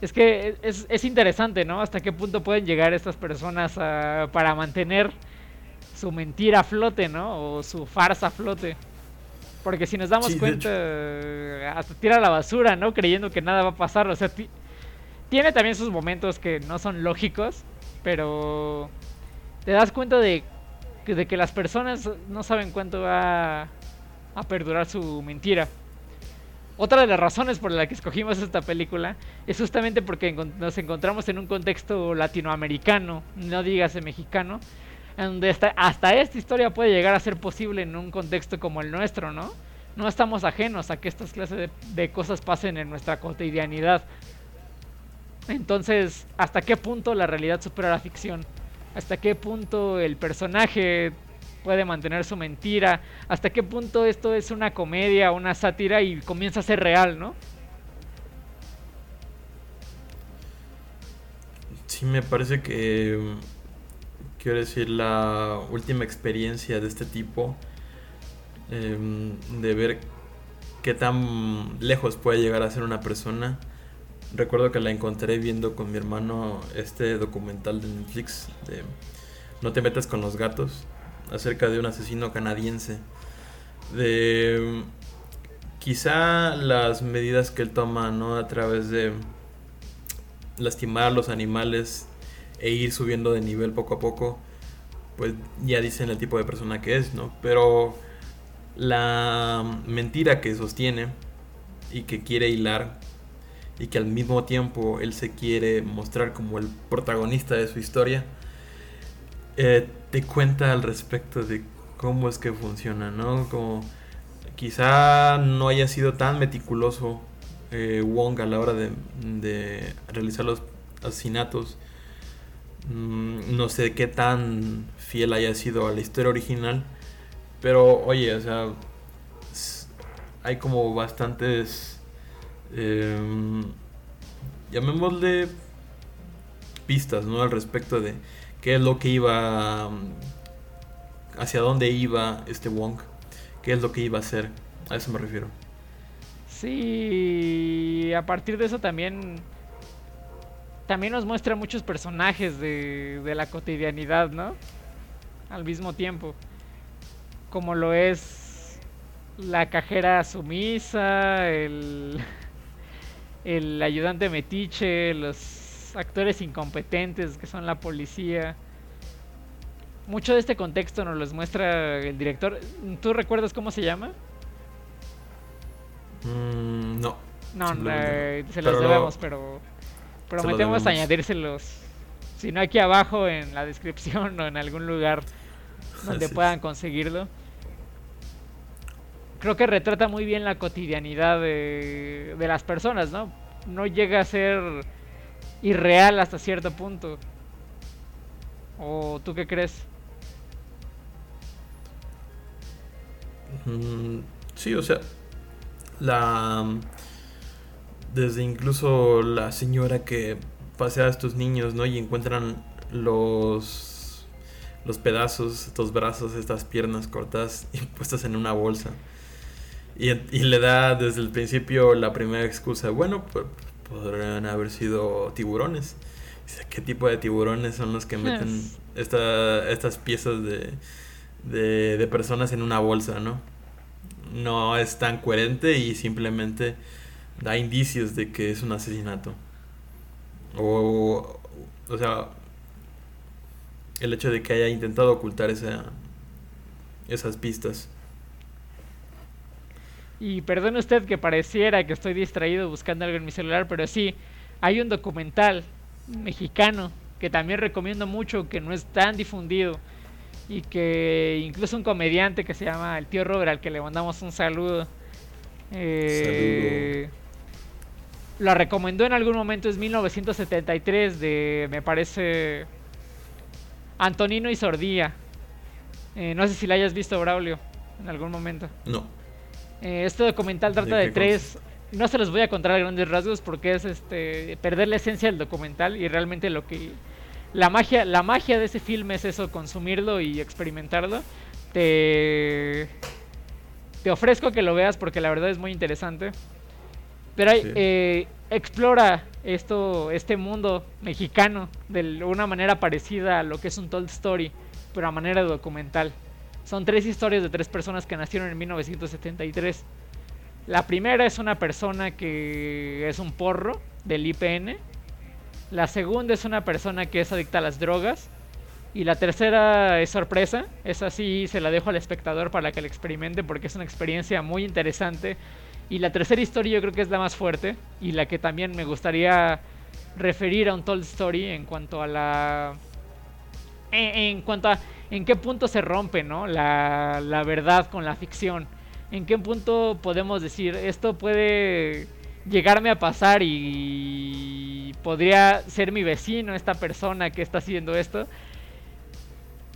C: Es que es, es interesante, ¿no? Hasta qué punto pueden llegar estas personas a- para mantener su mentira flote, ¿no? O su farsa flote. Porque si nos damos
B: Sí,
C: cuenta, hasta tira la basura, ¿no? Creyendo que nada va a pasar. O sea, ti- tiene también sus momentos que no son lógicos, pero te das cuenta de, que- de que las personas no saben cuánto va a perdurar su mentira. Otra de las razones por la que escogimos esta película es justamente porque nos encontramos en un contexto latinoamericano, no dígase mexicano, donde hasta, hasta esta historia puede llegar a ser posible en un contexto como el nuestro, ¿no? No estamos ajenos a que estas clases de, de cosas pasen en nuestra cotidianidad. Entonces, ¿hasta qué punto la realidad supera la ficción? ¿Hasta qué punto el personaje puede mantener su mentira? ¿Hasta qué punto esto es una comedia, una sátira y comienza a ser real, no?
B: Sí, me parece que, quiero decir, la última experiencia de este tipo, em, de ver qué tan lejos puede llegar a ser una persona. Recuerdo que la encontré viendo con mi hermano este documental de Netflix de No te metas con los gatos, acerca de un asesino canadiense. De quizá las medidas que él toma, ¿no? A través de lastimar a los animales e ir subiendo de nivel poco a poco, pues ya dicen el tipo de persona que es, ¿no? Pero la mentira que sostiene y que quiere hilar y que al mismo tiempo él se quiere mostrar como el protagonista de su historia, eh, te cuenta al respecto de cómo es que funciona, ¿no? Como quizá no haya sido tan meticuloso eh, Wong a la hora de, realizar los asesinatos. Mm, no sé qué tan fiel haya sido a la historia original. Pero oye, o sea, hay como bastantes... Em, llamémosle pistas, ¿no? Al respecto de qué es lo que iba... hacia dónde iba este Wong. Qué es lo que iba a hacer. A eso me refiero.
C: Sí, a partir de eso también también nos muestra muchos personajes de, de la cotidianidad, ¿no? Al mismo tiempo. Como lo es la cajera sumisa, el, el ayudante metiche, los actores incompetentes que son la policía. Mucho de este contexto nos los muestra el director. ¿Tú recuerdas cómo se llama?
B: Mm, no.
C: No, se los debemos, pero prometemos añadírselos. Si no, aquí abajo en la descripción o en algún lugar donde puedan conseguirlo. Creo que retrata muy bien la cotidianidad de, de las personas, ¿no? No llega a ser irreal hasta cierto punto. ¿O tú qué crees?
B: Mm, sí, o sea, la desde incluso la señora que pasea a estos niños, ¿no? Y encuentran los los pedazos, estos brazos, estas piernas cortadas y puestas en una bolsa. Y, le da desde el principio la primera excusa, bueno, pues podrían haber sido tiburones. ¿Qué tipo de tiburones son los que meten esta, estas piezas de, de, de personas en una bolsa, no? no es tan coherente y simplemente da indicios de que es un asesinato. O, o sea, el hecho de que haya intentado ocultar esa, esas pistas.
C: Y perdone usted que pareciera que estoy distraído buscando algo en mi celular, pero sí, hay un documental mexicano que también recomiendo mucho, que no es tan difundido y que incluso un comediante que se llama el tío Robert, al que le mandamos un saludo, eh, lo recomendó en algún momento, es 1973 de, me parece, Antonino y Sordía. Eh, no sé si la hayas visto, Braulio, en algún momento.
B: No.
C: Eh, este documental trata de, tres... No se los voy a contar a grandes rasgos porque es este perder la esencia del documental y realmente lo que la magia, la magia de ese filme es eso, consumirlo y experimentarlo. Te, te ofrezco que lo veas porque la verdad es muy interesante. Pero eh, explora esto, este mundo mexicano de una manera parecida a lo que es un Told Story, pero a manera documental. Son tres historias de tres personas que nacieron en 1973. La primera es una persona que es un porro del IPN, la segunda es una persona que es adicta a las drogas. Y la tercera es sorpresa. Esa sí se la dejo al espectador para que la experimente porque es una experiencia muy interesante. Y la tercera historia yo creo que es la más fuerte y la que también me gustaría referir a un Told Story en cuanto a la... En, cuanto a en qué punto se rompe ¿no? la, la verdad con la ficción. En qué punto podemos decir esto puede llegarme a pasar y podría ser mi vecino esta persona que está haciendo esto.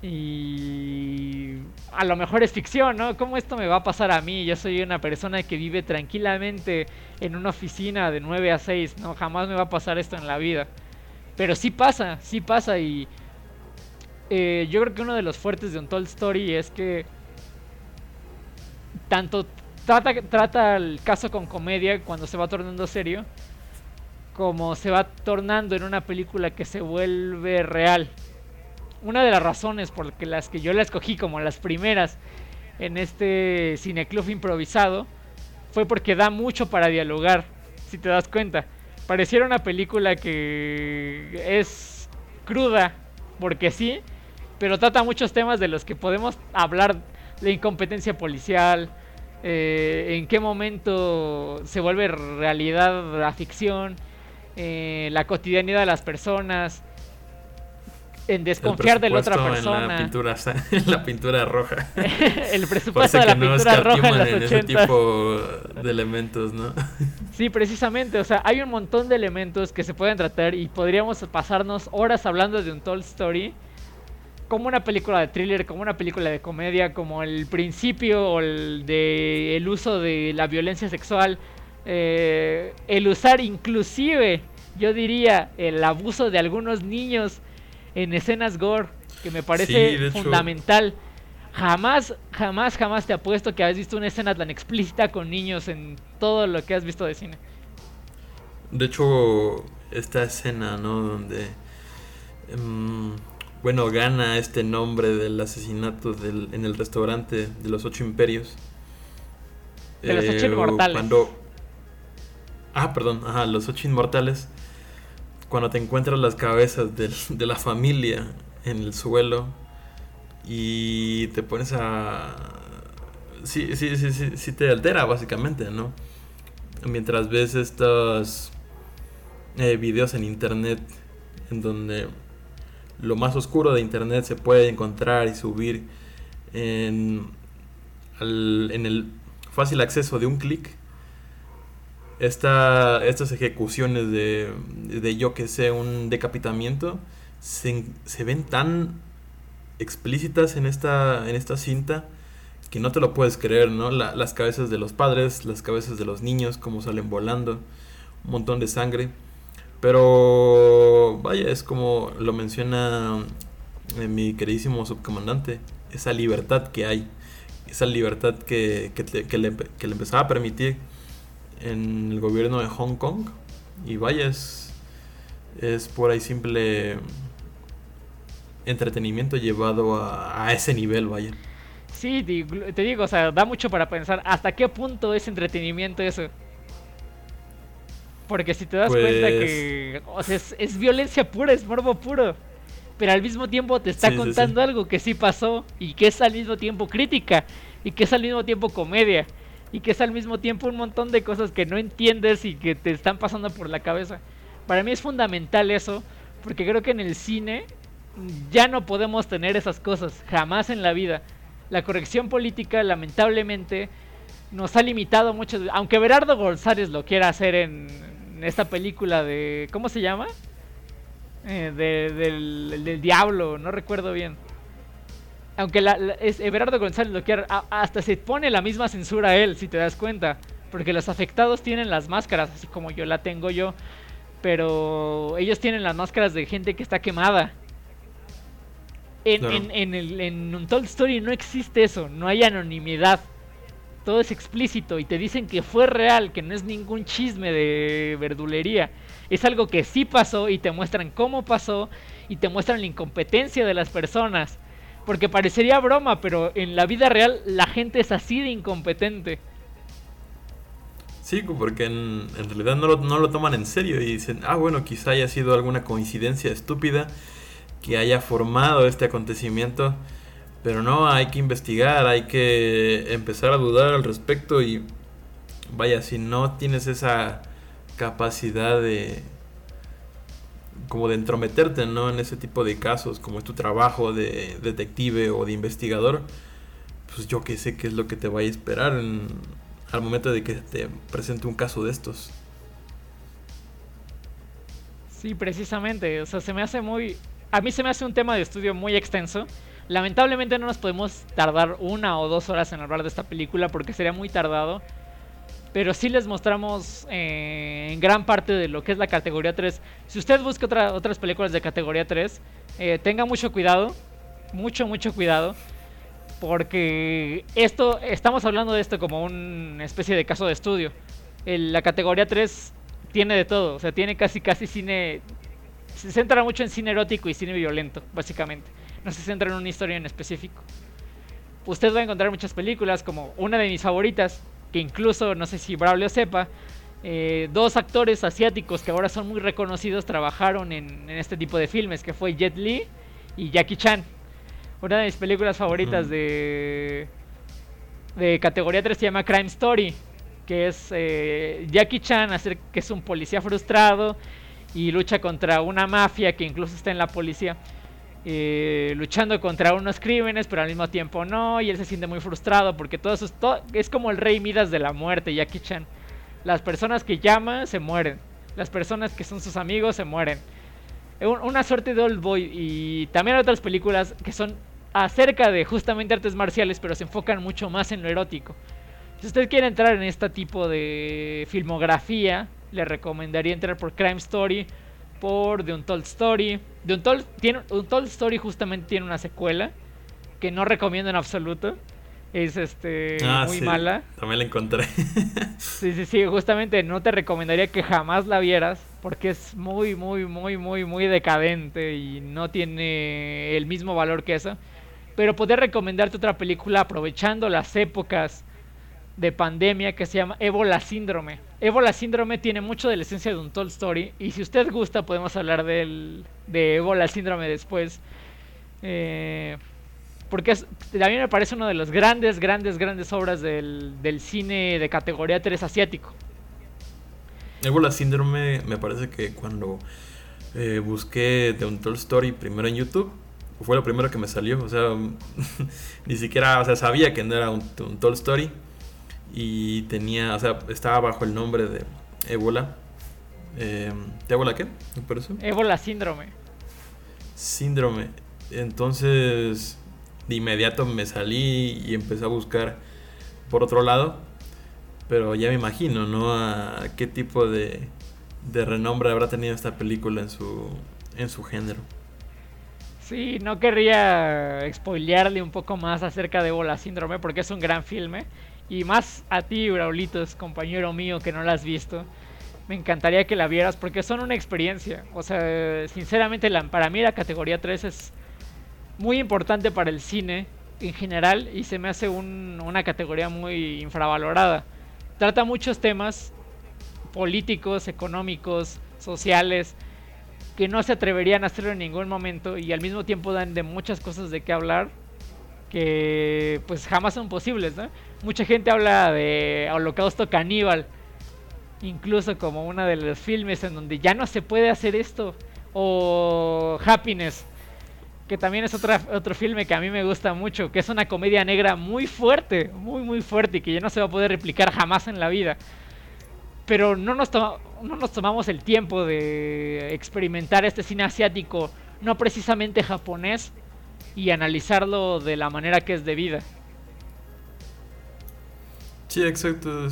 C: Y a lo mejor es ficción, ¿no? ¿Cómo esto me va a pasar a mí? Yo soy una persona que vive tranquilamente en una oficina de 9 a 6, ¿no? Jamás me va a pasar esto en la vida. Pero sí pasa, sí pasa y eh, yo creo que uno de los fuertes de Untold Story es que tanto trata, trata el caso con comedia cuando se va tornando serio, como se va tornando en una película que se vuelve real una de las razones por las que yo la escogí como las primeras en este cineclub improvisado fue porque da mucho para dialogar, si te das cuenta. Pareciera una película que es cruda, porque sí, pero trata muchos temas de los que podemos hablar, de incompetencia policial, eh, en qué momento se vuelve realidad la ficción, eh, la cotidianidad de las personas, en desconfiar de la otra persona.
B: En la pintura, en la pintura roja.
C: el presupuesto de la pintura roja en los
B: en ese tipo de elementos, ¿no?
C: sí, precisamente. O sea, hay un montón de elementos que se pueden tratar y podríamos pasarnos horas hablando de un Told Story. Como una película de thriller, como una película de comedia, como el principio o el de el uso de la violencia sexual, eh, el usar inclusive, yo diría, el abuso de algunos niños en escenas gore, que me parece fundamental. Jamás, jamás, jamás te apuesto que has visto una escena tan explícita con niños en todo lo que has visto de cine.
B: De hecho, esta escena, ¿no? Donde, em, bueno, gana este nombre del asesinato del, en el restaurante de los ocho imperios.
C: De los ocho eh, inmortales. Cuando...
B: Ah, perdón, ajá, los ocho inmortales cuando te encuentras las cabezas de, la familia en el suelo y te pones a... Sí, sí, sí, sí, sí te altera básicamente, ¿no? Mientras ves estos eh, videos en internet en donde lo más oscuro de internet se puede encontrar y subir en, en el fácil acceso de un clic esta, estas ejecuciones de, de, yo que sé, un decapitamiento, se, se, ven tan explícitas en esta, en esta cinta que no te lo puedes creer, ¿no? las cabezas de los padres, las cabezas de los niños, como salen volando, un montón de sangre. Pero, vaya, es como lo menciona eh, mi queridísimo subcomandante, esa libertad que hay, esa libertad que, que, que, le, que le empezaba a permitir en el gobierno de Hong Kong. Y vaya, es, por ahí simple entretenimiento llevado a, ese nivel, vaya.
C: Sí, te digo, o sea, da mucho para pensar hasta qué punto es entretenimiento eso. Porque si te das cuenta que o sea, es, violencia pura, es morbo puro. Pero al mismo tiempo te está contando algo que sí pasó y que es al mismo tiempo crítica y que es al mismo tiempo comedia y que es al mismo tiempo un montón de cosas que no entiendes y que te están pasando por la cabeza. Para mí es fundamental eso, porque creo que en el cine ya no podemos tener esas cosas, jamás en la vida. La corrección política, lamentablemente, nos ha limitado mucho. Aunque Berardo González lo quiera hacer en, esta película de. ¿Cómo se llama? Eh, del, del diablo, no recuerdo bien aunque la, es Everardo González lo quiere, hasta se pone la misma censura a él, si te das cuenta. Porque los afectados tienen las máscaras, así como yo la tengo yo. Pero ellos tienen las máscaras de gente que está quemada. En, en, en, el, en Untold Story no existe eso, no hay anonimidad. Todo es explícito y te dicen que fue real, que no es ningún chisme de verdulería. Es algo que sí pasó y te muestran cómo pasó y te muestran la incompetencia de las personas porque parecería broma, pero en la vida real la gente es así de incompetente.
B: Sí, porque en, realidad no lo, no lo, toman en serio y dicen, ah, bueno, quizá haya sido alguna coincidencia estúpida que haya formado este acontecimiento, pero no, hay que investigar, hay que empezar a dudar al respecto y vaya, si no tienes esa capacidad de, como de entrometerte ¿no? en ese tipo de casos, como es tu trabajo de detective o de investigador, pues yo que sé qué es lo que te va a esperar al momento de que te presente un caso de estos.
C: Sí, precisamente. O sea, se me hace muy. A mí se me hace un tema de estudio muy extenso. Lamentablemente no nos podemos tardar una o dos horas en hablar de esta película porque sería muy tardado. Pero sí les mostramos eh, en gran parte de lo que es la categoría 3. Si usted busca otras películas de categoría 3, eh, tenga mucho cuidado. Mucho, mucho cuidado. Porque esto, estamos hablando de esto como una especie de caso de estudio. la categoría 3 tiene de todo. O sea, tiene casi, casi cine. Se centra mucho en cine erótico y cine violento, básicamente. No se centra en una historia en específico. Usted va a encontrar muchas películas, como una de mis favoritas, que incluso, no sé si Braulio sepa, eh, dos actores asiáticos que ahora son muy reconocidos trabajaron en, este tipo de filmes, que fue Jet Li y Jackie Chan. Una de mis películas favoritas de, de categoría 3 se llama Crime Story, que es eh, Jackie Chan, que es un policía frustrado y lucha contra una mafia que incluso está en la policía. Eh, luchando contra unos crímenes, pero al mismo tiempo no, y él se siente muy frustrado porque todo eso es, como el rey Midas de la muerte, Jackie Chan. Las personas que llama se mueren, las personas que son sus amigos se mueren. Una suerte de Old Boy y también hay otras películas que son acerca de justamente artes marciales, pero se enfocan mucho más en lo erótico. Si usted quiere entrar en este tipo de filmografía, le recomendaría entrar por Crime Story, por The Untold Story. The Untold, tiene, Untold Story justamente tiene una secuela que no recomiendo en absoluto. Es este ah, muy mala.
B: También la encontré.
C: sí, sí, sí, justamente no te recomendaría que jamás la vieras porque es muy, muy, muy, muy, muy decadente y no tiene el mismo valor que esa. Pero podría recomendarte otra película aprovechando las épocas de pandemia que se llama Ébola Síndrome. Ébola Síndrome tiene mucho de la esencia de un Told Story y si usted gusta podemos hablar del, de Ébola Síndrome después. Eh, porque a mí me parece una de las grandes, grandes, grandes obras del, del cine de categoría 3 asiático.
B: Ébola Síndrome me parece que cuando eh, busqué The Untold Story primero en YouTube, fue lo primero que me salió. O sea, ni siquiera, o sea, sabía que no era un, un Story y tenía, o sea, estaba bajo el nombre de ébola. Eh, ¿De ébola qué?
C: Ébola síndrome.
B: Síndrome. Entonces, de inmediato me salí y empecé a buscar por otro lado. Pero ya me imagino, ¿no? A qué tipo de, de renombre habrá tenido esta película en su, en su género.
C: Sí, no querría spoilearle un poco más acerca de Ébola Síndrome porque es un gran filme y más a ti, Braulitos, compañero mío, que no la has visto. Me encantaría que la vieras porque son una experiencia. O sea, sinceramente, para mí la categoría 3 es muy importante para el cine en general y se me hace una categoría muy infravalorada. Trata muchos temas políticos, económicos, sociales, que no se atreverían a hacerlo en ningún momento y al mismo tiempo dan de muchas cosas de qué hablar que pues jamás son posibles, ¿no? Mucha gente habla de Holocausto Caníbal, incluso como uno de los filmes en donde ya no se puede hacer esto, o Happiness, que también es otra, otro filme que a mí me gusta mucho, que es una comedia negra muy fuerte, muy muy fuerte y que ya no se va a poder replicar jamás en la vida. Pero no nos, no nos tomamos el tiempo de experimentar este cine asiático, no precisamente japonés, y analizarlo de la manera que es debida.
B: Sí, exacto.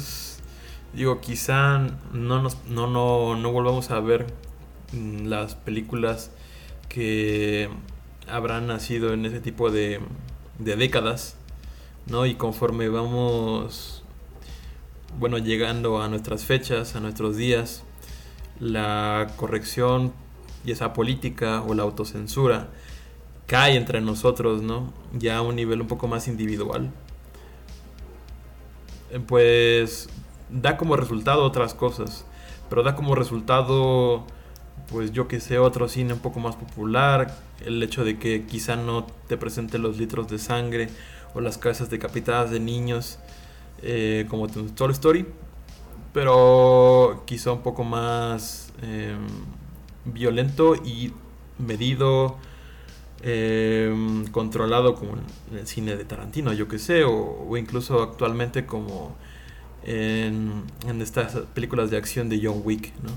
B: digo, quizá no, nos, no, no, no volvamos a ver mm, las películas que habrán nacido en ese tipo de, de décadas, ¿no? Y conforme vamos, bueno, llegando a nuestras fechas, a nuestros días, la corrección, y esa política o la autocensura, cae entre nosotros, ¿no? Ya a un nivel un poco más individual. Eh, pues da como resultado otras cosas, pero da como resultado, pues yo que sé, otro cine un poco más popular, el hecho de que quizá no te presente los litros de sangre o las cabezas decapitadas de niños eh, como Toy Story, pero quizá un poco más em, violento y medido eh, controlado como en el cine de Tarantino, yo que sé, o, incluso actualmente como en, estas películas de acción de John Wick, ¿no?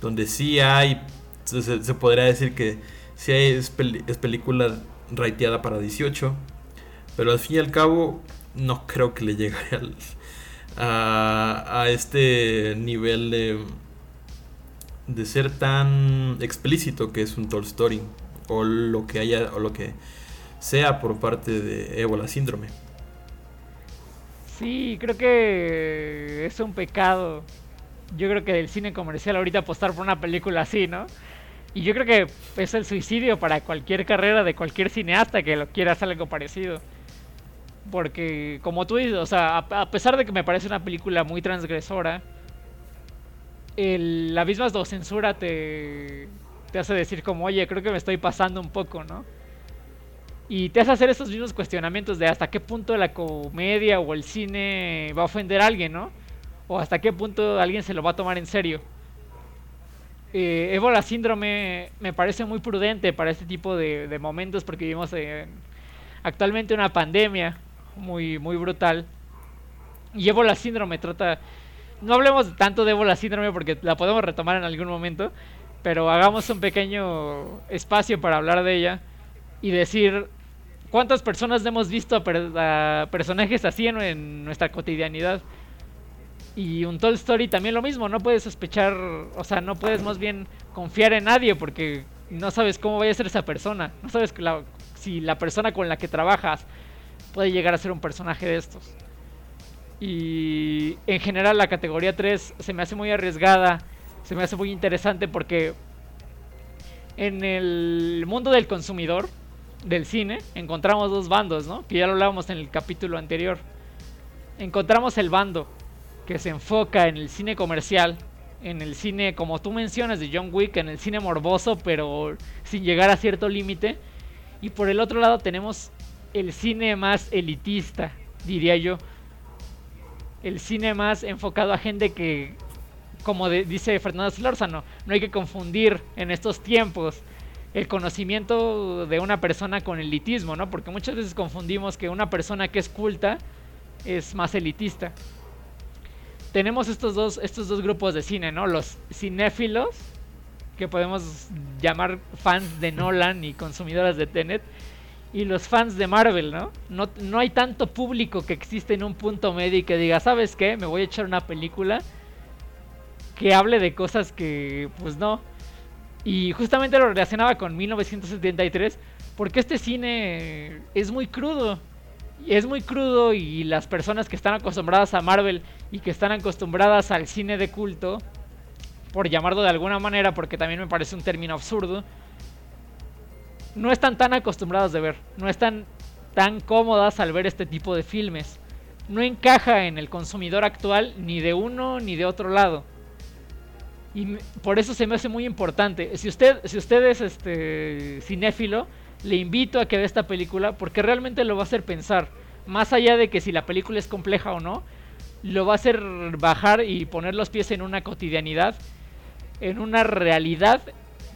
B: Donde sí hay se, podría decir que sí es, es película raiteada para 18, pero al fin y al cabo no creo que le llegue a, este nivel de, de ser tan explícito que es un Toy Story o lo que haya o lo que sea por parte de Ébola Síndrome.
C: Sí, creo que es un pecado. Yo creo que del cine comercial ahorita apostar por una película así, ¿no? Y yo creo que es el suicidio para cualquier carrera de cualquier cineasta que lo quiera hacer algo parecido. Porque, como tú dices, o sea, a, pesar de que me parece una película muy transgresora, la misma autocensura te, te hace decir como, oye, creo que me estoy pasando un poco, ¿no? Y te hace hacer esos mismos cuestionamientos de hasta qué punto la comedia o el cine va a ofender a alguien, ¿no? O hasta qué punto alguien se lo va a tomar en serio. Eh, Ébola síndrome me parece muy prudente para este tipo de, momentos porque vivimos actualmente una pandemia muy, muy brutal. Y Ébola síndrome trata... No hablemos tanto de Ébola síndrome porque la podemos retomar en algún momento, pero hagamos un pequeño espacio para hablar de ella y decir ¿Cuántas personas hemos visto a, personajes así en, nuestra cotidianidad? Y un Toy Story también lo mismo, no puedes sospechar, o sea, no puedes más bien confiar en nadie porque no sabes cómo vaya a ser esa persona, no sabes si la persona con la que trabajas puede llegar a ser un personaje de estos. Y en general la categoría 3 se me hace muy arriesgada, se me hace muy interesante porque en el mundo del consumidor, del cine, encontramos dos bandos, ¿no? Que ya lo hablábamos en el capítulo anterior. Encontramos el bando que se enfoca en el cine comercial, en el cine, como tú mencionas, de John Wick, en el cine morboso, pero sin llegar a cierto límite. Y por el otro lado tenemos el cine más elitista, diría yo. El cine más enfocado a gente que, como dice Fernando Solórzano, no hay que confundir en estos tiempos el conocimiento de una persona con elitismo, ¿no? Porque muchas veces confundimos que una persona que es culta es más elitista. Tenemos estos dos, estos dos grupos de cine, ¿no? Los cinéfilos, que podemos llamar fans de Nolan y consumidoras de Tenet, y los fans de Marvel, ¿no? ¿no? No hay tanto público que existe en un punto medio y que diga, ¿sabes qué? Me voy a echar una película que hable de cosas que, pues no, y justamente lo relacionaba con 1973 porque este cine es muy crudo. Es muy crudo y las personas que están acostumbradas a Marvel y que están acostumbradas al cine de culto, por llamarlo de alguna manera, porque también me parece un término absurdo, no están tan acostumbradas de ver, no están tan cómodas al ver este tipo de filmes. No encaja en el consumidor actual ni de uno ni de otro lado. Y por eso se me hace muy importante. Si usted, si usted es este cinéfilo, le invito a que vea esta película porque realmente lo va a hacer pensar. Más allá de que si la película es compleja o no, lo va a hacer bajar y poner los pies en una cotidianidad, en una realidad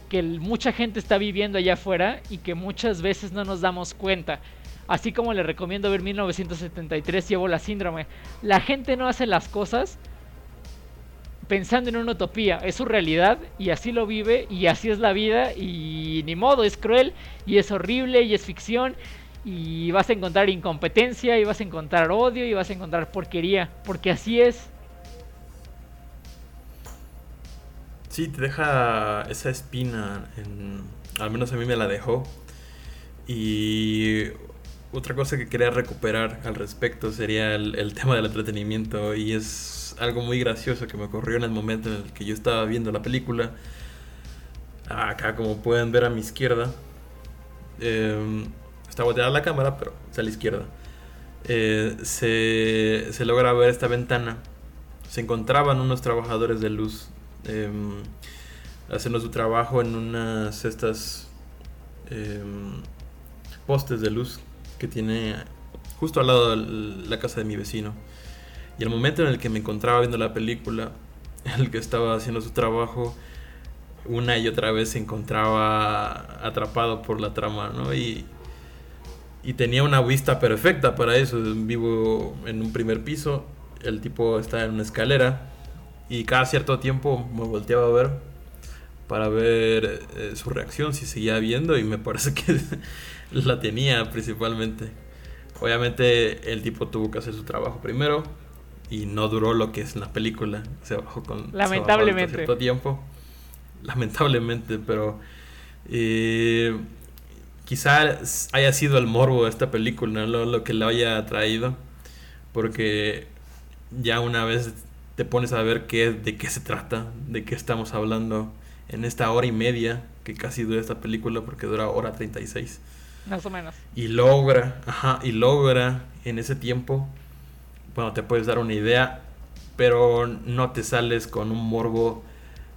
C: que mucha gente está viviendo allá afuera y que muchas veces no nos damos cuenta. Así como le recomiendo ver 1973 llevo la síndrome. La gente no hace las cosas pensando en una utopía, es su realidad y así lo vive y así es la vida y ni modo, es cruel y es horrible y es ficción y vas a encontrar incompetencia y vas a encontrar odio y vas a encontrar porquería, porque así es.
B: Sí, te deja esa espina, al menos a mí me la dejó. Y otra cosa que quería recuperar al respecto sería el tema del entretenimiento y es algo muy gracioso que me ocurrió en el momento en el que yo estaba viendo la película. Acá, como pueden ver a mi izquierda, eh, está volteada la cámara, pero es a la izquierda. Eh, se, se, logra ver esta ventana. Se encontraban unos trabajadores de luz em, haciendo su trabajo en unas estas em, postes de luz que tiene justo al lado de la casa de mi vecino. Y el momento en el que me encontraba viendo la película, en el que estaba haciendo su trabajo, una y otra vez se encontraba atrapado por la trama, ¿no? Y, y tenía una vista perfecta para eso. Vivo en un primer piso, el tipo está en una escalera y cada cierto tiempo me volteaba a ver para ver eh, su reacción, si seguía viendo, y me parece que la tenía principalmente. Obviamente el tipo tuvo que hacer su trabajo primero y no duró lo que es la película. Se bajó con
C: lamentablemente
B: cierto tiempo. Lamentablemente, pero eh, quizá haya sido el morbo de esta película lo, lo que la haya traído, porque ya una vez te pones a ver qué, de qué se trata, de qué estamos hablando en esta hora y media que casi dura esta película, porque dura hora 36.
C: Más o menos.
B: Y logra, ajá, y logra en ese tiempo, bueno, te puedes dar una idea, pero no te sales con un morbo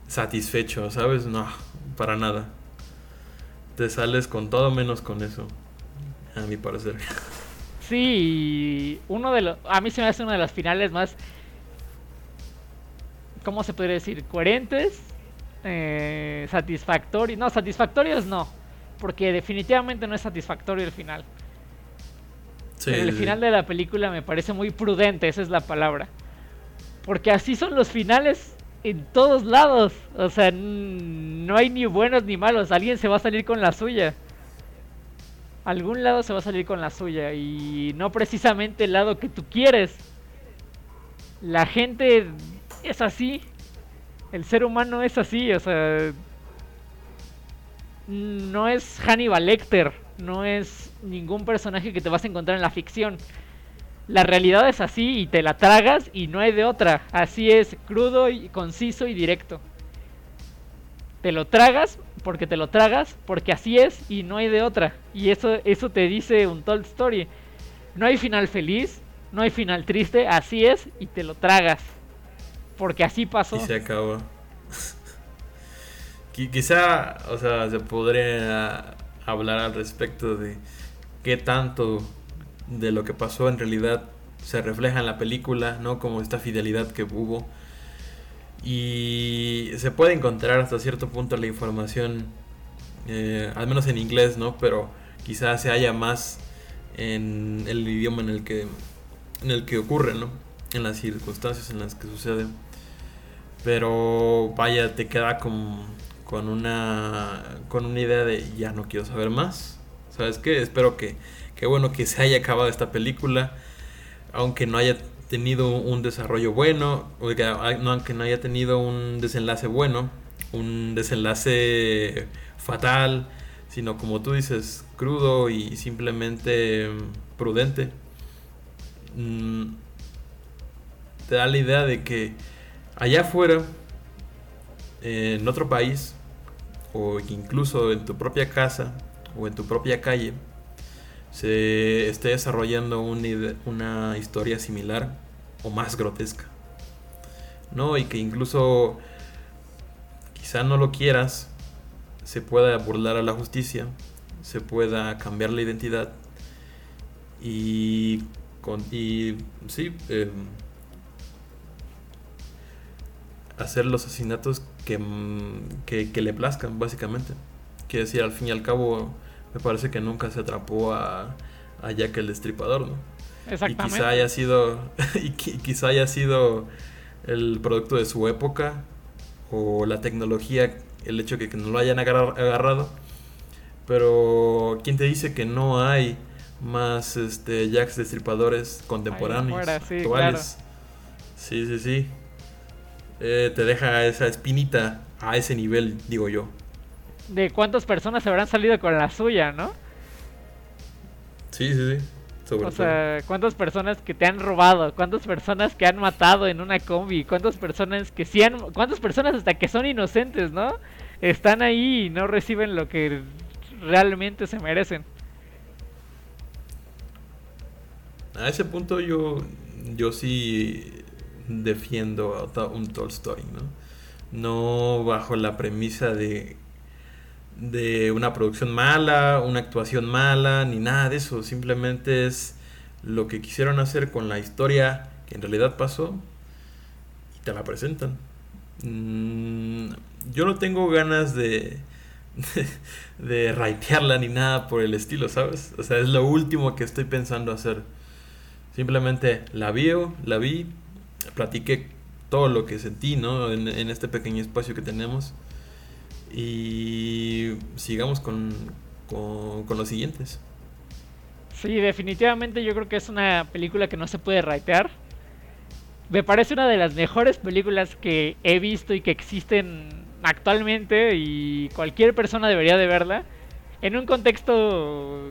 B: satisfecho, ¿sabes? No, para nada. Te sales con todo menos con eso, a mi parecer.
C: Sí, uno de los, a mí se me hace uno de los finales más, ¿cómo se podría decir? Coherentes, eh, satisfactorios, no, satisfactorios no, porque definitivamente no es satisfactorio el final. El final de la película me parece muy prudente, esa es la palabra. Porque así son los finales en todos lados. O sea, no hay ni buenos ni malos. Alguien se va a salir con la suya. Algún lado se va a salir con la suya. Y no precisamente el lado que tú quieres. La gente es así. El ser humano es así. O sea, no es Hannibal Lecter, no es ningún personaje que te vas a encontrar en la ficción. La realidad es así y te la tragas y no hay de otra. Así es, crudo y conciso y directo. Te lo tragas porque te lo tragas, porque así es y no hay de otra. Y eso, eso te dice un Told Story. No hay final feliz, no hay final triste, así es y te lo tragas. Porque así pasó.
B: Y se acabó. Quizá, o sea, se podría hablar al respecto de qué tanto de lo que pasó en realidad se refleja en la película, ¿no? Como esta fidelidad que hubo. Y se puede encontrar hasta cierto punto la información, eh, al menos en inglés, ¿no? Pero quizás se haya más en el idioma en el que, en el que ocurre, ¿no? En las circunstancias en las que sucede. Pero vaya, te queda como con una con una idea de ya no quiero saber más. ¿Sabes qué? Espero que, que bueno que se haya acabado esta película, aunque no haya tenido un desarrollo bueno, o que, aunque no haya tenido un desenlace bueno, un desenlace fatal, sino como tú dices, crudo y simplemente mm, prudente. Mm, te da la idea de que allá afuera, en otro país, o incluso en tu propia casa o en tu propia calle se esté desarrollando una, historia similar o más grotesca. ¿No? Y que incluso quizá no lo quieras, se pueda burlar a la justicia, se pueda cambiar la identidad y, con, y sí, em, hacer los asesinatos mm, que, que, le plazcan, básicamente. Quiere decir, al fin y al cabo, me parece que nunca se atrapó a, a Jack el Destripador, ¿no?
C: Exactamente.
B: Y quizá haya sido, y quizá haya sido el producto de su época o la tecnología, el hecho de que no lo hayan agarrado. Pero, ¿quién te dice que no hay más este, Jacks Destripadores contemporáneos, actuales? Sí, sí, sí. Eh, te deja esa espinita a ese nivel, digo yo.
C: De cuántas personas se habrán salido con la suya, ¿no?
B: Sí, sí,
C: sí. o sea, cuántas personas que te han robado, cuántas personas que han matado en una combi, cuántas personas que sí han, cuántas personas hasta que son inocentes, ¿no? Están ahí y no reciben lo que realmente se merecen.
B: A ese punto yo, yo sí defiendo a un Tolstoy, ¿no? No bajo la premisa de, de una producción mala, una actuación mala, ni nada de eso. Simplemente es lo que quisieron hacer con la historia que en realidad pasó y te la presentan. Mm, yo no tengo ganas de, de, de ni nada por el estilo, ¿sabes? O sea, es lo último que estoy pensando hacer. Simplemente la vi, la vi, platiqué todo lo que sentí, ¿no? En, este pequeño espacio que tenemos. Y sigamos con, con, los siguientes.
C: Sí, definitivamente yo creo que es una película que no se puede ratear. Me parece una de las mejores películas que he visto y que existen actualmente y cualquier persona debería de verla. En un contexto...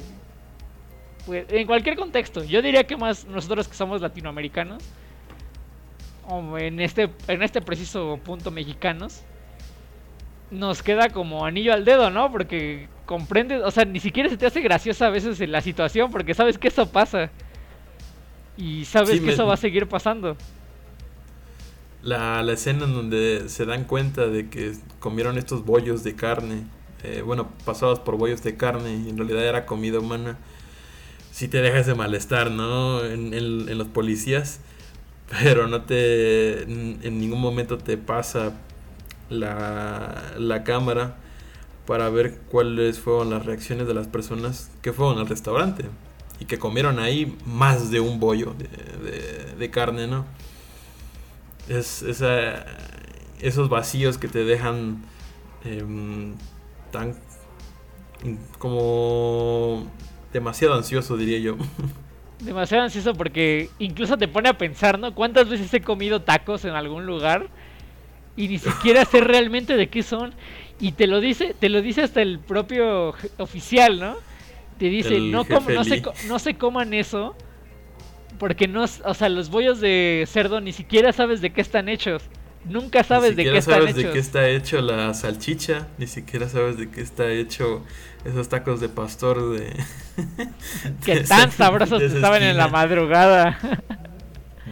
C: Pues, en cualquier contexto. Yo diría que más nosotros que somos latinoamericanos. O en este, en este preciso punto mexicanos. Nos queda como anillo al dedo, ¿no? Porque comprendes, o sea, ni siquiera se te hace graciosa a veces en la situación porque sabes que eso pasa. Y sabes que eso va a seguir pasando.
B: La, la, escena en donde se dan cuenta de que comieron estos bollos de carne, eh, bueno, pasados por bollos de carne y en realidad era comida humana, sí te deja ese malestar, ¿no? En, en, en los policías, pero no te, en, en ningún momento te pasa la, la cámara para ver cuáles fueron las reacciones de las personas que fueron al restaurante y que comieron ahí más de un bollo de, carne, ¿no? Es esa, esos vacíos que te dejan eh, tan como demasiado ansioso, diría yo.
C: Demasiado ansioso porque incluso te pone a pensar, ¿no? ¿Cuántas veces he comido tacos en algún lugar y ni siquiera sé realmente de qué son? Y te lo dice, te lo dice hasta el propio oficial, ¿no? Te dice, no, no, se, no se coman eso, porque no, o sea, los bollos de cerdo ni siquiera sabes de qué están hechos. Nunca sabes de qué están hechos.
B: sabes de qué está hecho la salchicha, ni siquiera sabes de qué está hecho esos tacos de pastor de...
C: que tan sabrosos estaban en la madrugada.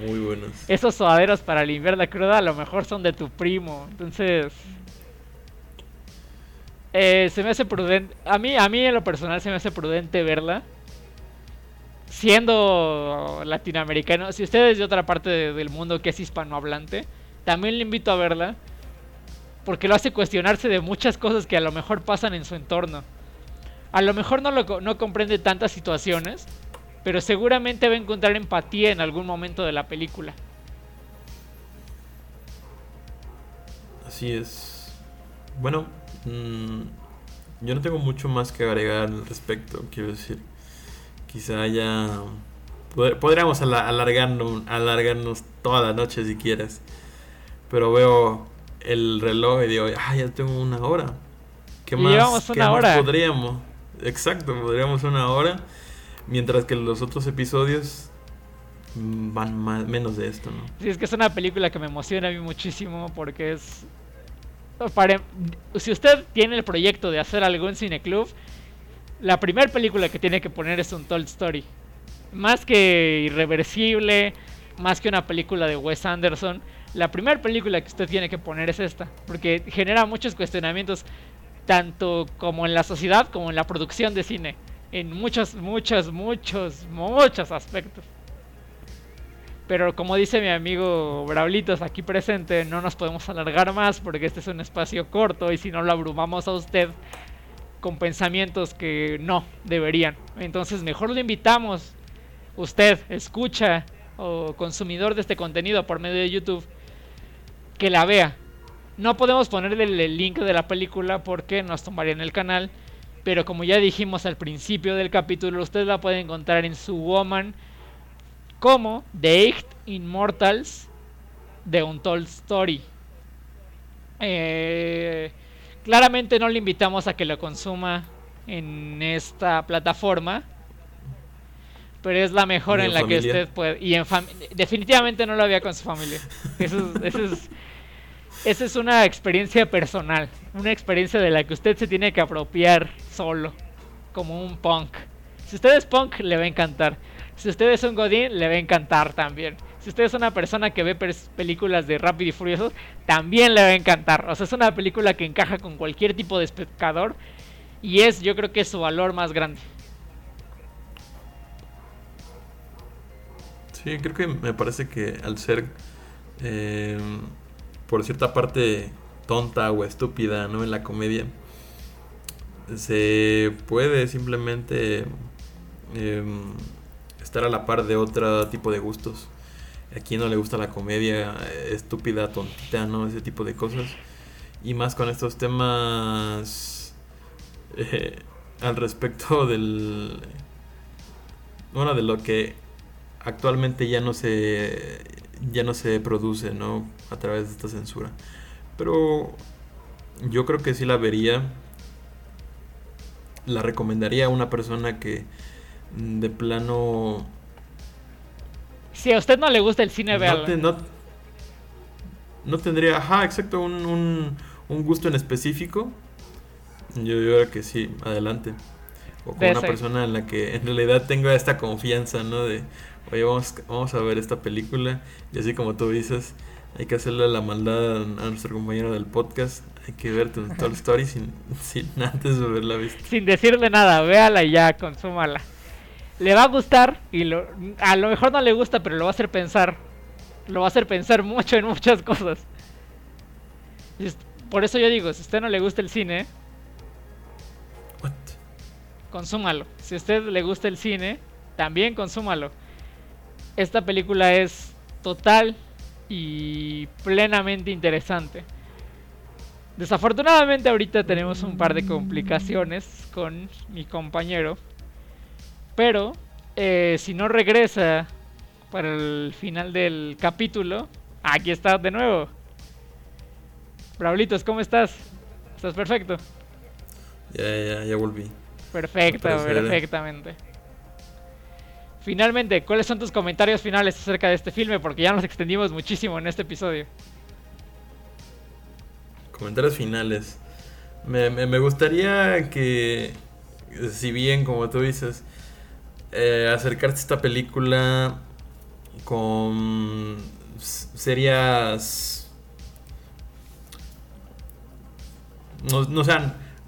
B: Muy buenos.
C: Esos suaderos para limpiar la cruda a lo mejor son de tu primo, entonces... Eh, se me hace prudente. A mí, a mí en lo personal se me hace prudente verla. Siendo latinoamericano. Si usted es de otra parte de, del mundo que es hispanohablante, también le invito a verla. Porque lo hace cuestionarse de muchas cosas que a lo mejor pasan en su entorno. A lo mejor no, lo, no comprende tantas situaciones. Pero seguramente va a encontrar empatía en algún momento de la película.
B: Así es. Bueno, Mm, yo no tengo mucho más que agregar al respecto, quiero decir. Quizá ya... Podríamos alargarnos, alargarnos toda la noche si quieres. Pero veo el reloj y digo, ah, ya tengo una hora. ¿Qué más,
C: una ¿qué.
B: Más podríamos? Exacto, podríamos una hora. Mientras que los otros episodios van más, menos de esto, ¿no?
C: Sí, es que es una película que me emociona a mí muchísimo porque es si usted tiene el proyecto de hacer algo en Cineclub, la primera película que tiene que poner es un Told Story. Más que irreversible, más que una película de Wes Anderson, la primera película que usted tiene que poner es esta, porque genera muchos cuestionamientos, tanto como en la sociedad como en la producción de cine, en muchos, muchos, muchos, muchos aspectos. Pero como dice mi amigo Braulitos aquí presente, no nos podemos alargar más porque este es un espacio corto y si no lo abrumamos a usted con pensamientos que no deberían. Entonces mejor lo invitamos, usted escucha o consumidor de este contenido por medio de YouTube, que la vea. No podemos ponerle el link de la película porque nos tomarían el canal. Pero como ya dijimos al principio del capítulo, usted la puede encontrar en su Woman como The Eight Immortals de Untold Story. Eh, claramente no le invitamos a que lo consuma en esta plataforma, pero es la mejor en, la que usted puede. Y en definitivamente no lo había con su familia. Eso, es, esa es una experiencia personal, una experiencia de la que usted se tiene que apropiar solo, como un punk. Si usted es punk, le va a encantar. Si usted es un Godín, le va a encantar también. Si usted es una persona que ve películas de Rápido y Furioso, también le va a encantar. O sea, es una película que encaja con cualquier tipo de espectador. Y es, yo creo que es su valor más grande.
B: Sí, creo que me parece que al ser, eh, por cierta parte, tonta o estúpida, ¿no? En la comedia, se puede simplemente... Eh, estar a la par de otro tipo de gustos. A quien no le gusta la comedia eh, estúpida, tontita, ¿no? Ese tipo de cosas. Y más con estos temas eh, al respecto del... Bueno, de lo que actualmente ya no se ya no se produce, ¿no? A través de esta censura. Pero yo creo que sí la vería. La recomendaría a una persona que mm, de plano...
C: Si a usted no le gusta el cine,
B: no, no, tendría, ajá, exacto, un, un, un gusto en específico. Yo, creo que sí, adelante. O con una persona en la que en realidad tenga esta confianza, ¿no? De, oye, vamos, vamos a ver esta película. Y así como tú dices, hay que hacerle la maldad a nuestro compañero del podcast. Hay que ver tu Toy Story sin, sin antes de verla vista.
C: Sin decirle nada, véala y ya, consúmala. Le va a gustar y lo, a lo mejor no le gusta, pero lo va a hacer pensar. Lo va a hacer pensar mucho en muchas cosas. Por eso yo digo, si a usted no le gusta el cine, What? consúmalo. Si a usted le gusta el cine, también consúmalo. Esta película es total y plenamente interesante. Desafortunadamente ahorita tenemos un par de complicaciones con mi compañero. Pero eh, si no regresa para el final del capítulo, aquí está de nuevo. Braulitos, ¿cómo estás? ¿Estás perfecto?
B: Ya, ya, ya volví.
C: Perfecto, perfectamente. Finalmente, ¿cuáles son tus comentarios finales acerca de este filme? Porque ya nos extendimos muchísimo en este episodio.
B: Comentarios finales. Me, gustaría que, si bien, como tú dices, eh, acercarse a esta película con serias... No, no, o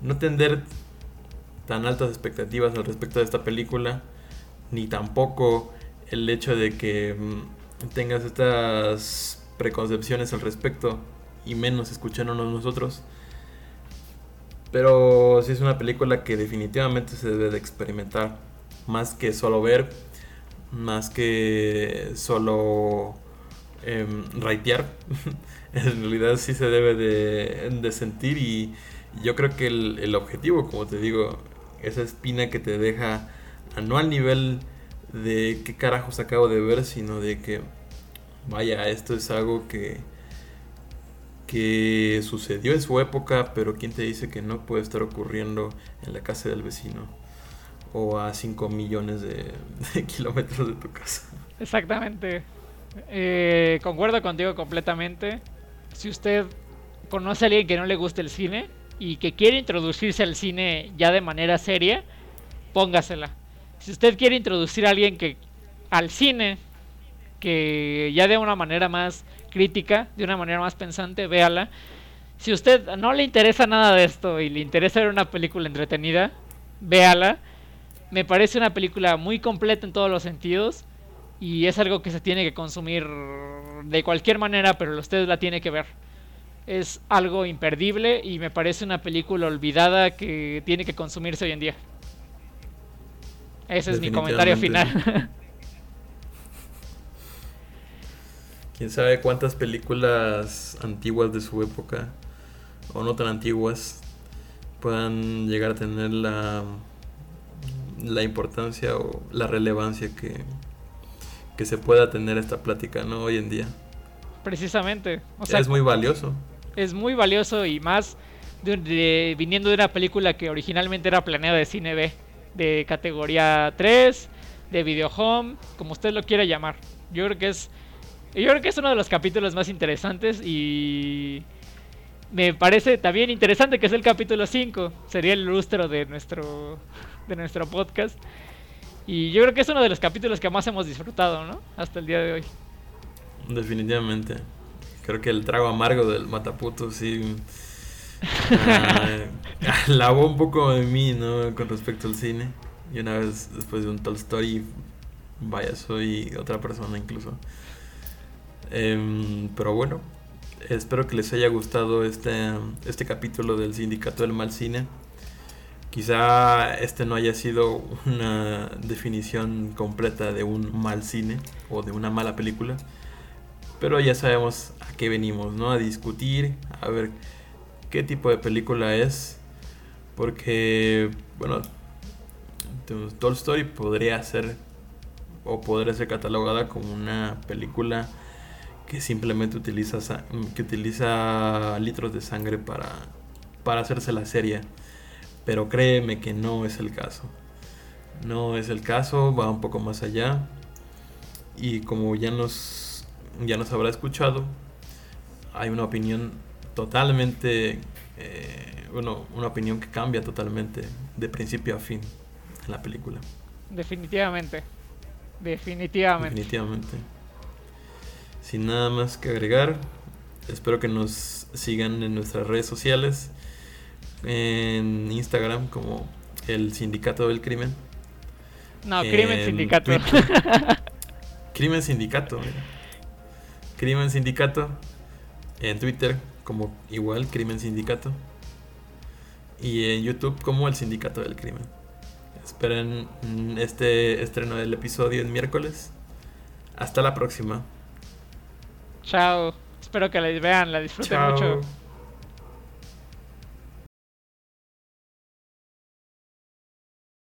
B: no tender tan altas expectativas al respecto de esta película ni tampoco el hecho de que mm, tengas estas preconcepciones al respecto y menos escuchándonos nosotros. Pero sí es una película que definitivamente se debe de experimentar. Más que solo ver, más que solo eh, raitear. en realidad sí se debe de, sentir y yo creo que el, el, objetivo, como te digo, esa espina que te deja no al nivel de qué carajos acabo de ver, sino de que, vaya, esto es algo que, que sucedió en su época, pero ¿quién te dice que no puede estar ocurriendo en la casa del vecino? O a 5 millones de, kilómetros de tu casa.
C: Exactamente. Eh, concuerdo contigo completamente. Si usted conoce a alguien que no le gusta el cine y que quiere introducirse al cine ya de manera seria, póngasela si usted quiere introducir a alguien que al cine, que ya de una manera más crítica, de una manera más pensante, véala. Si usted no le interesa nada de esto y le interesa ver una película entretenida, véala. Me parece una película muy completa en todos los sentidos y es algo que se tiene que consumir de cualquier manera, pero usted la tiene que ver. Es algo imperdible y me parece una película olvidada que tiene que consumirse hoy en día. Ese es mi comentario final.
B: Quién sabe cuántas películas antiguas de su época, o no tan antiguas, puedan llegar a tener la, la importancia o la relevancia que, que se pueda tener esta plática ¿no? hoy en día.
C: Precisamente.
B: O sea, es muy valioso.
C: Es muy valioso y más viniendo de una película que originalmente era planeada de cine B de categoría 3, de video home, como usted lo quiera llamar. Yo creo que es yo creo que es uno de los capítulos más interesantes y me parece también interesante que es el capítulo 5, sería el lustro de nuestro de nuestro podcast. Y yo creo que es uno de los capítulos que más hemos disfrutado, ¿no? Hasta el día de hoy.
B: Definitivamente. Creo que el trago amargo del Mataputo sí lavó un poco de mí, ¿no? Con respecto al cine. Y una vez después de un Toy Story, vaya, soy otra persona incluso. Em, pero bueno, espero que les haya gustado este, este capítulo del Sindicato del Mal Cine. Quizá este no haya sido una definición completa de un mal cine o de una mala película, pero ya sabemos a qué venimos, ¿no? A discutir, a ver qué tipo de película es. Porque, bueno, Toy Story podría ser o podría ser catalogada como una película que simplemente utiliza, que utiliza litros de sangre para, para hacerse la serie. Pero créeme que no es el caso. No es el caso, va un poco más allá. Y como ya nos, ya nos habrá escuchado, hay una opinión totalmente, eh, bueno, una opinión que cambia totalmente de principio a fin en la película.
C: Definitivamente. Definitivamente.
B: Definitivamente. Sin nada más que agregar, espero que nos sigan en nuestras redes sociales, en Instagram como el Sindicato del Crimen.
C: No, Crimen Sindicato.
B: crimen Sindicato. Crimen Sindicato. En Twitter como igual Crimen Sindicato. Y en YouTube como el Sindicato del Crimen. Esperen este estreno del episodio en miércoles. Hasta la próxima.
C: Chao. Espero que la vean, la disfruten mucho.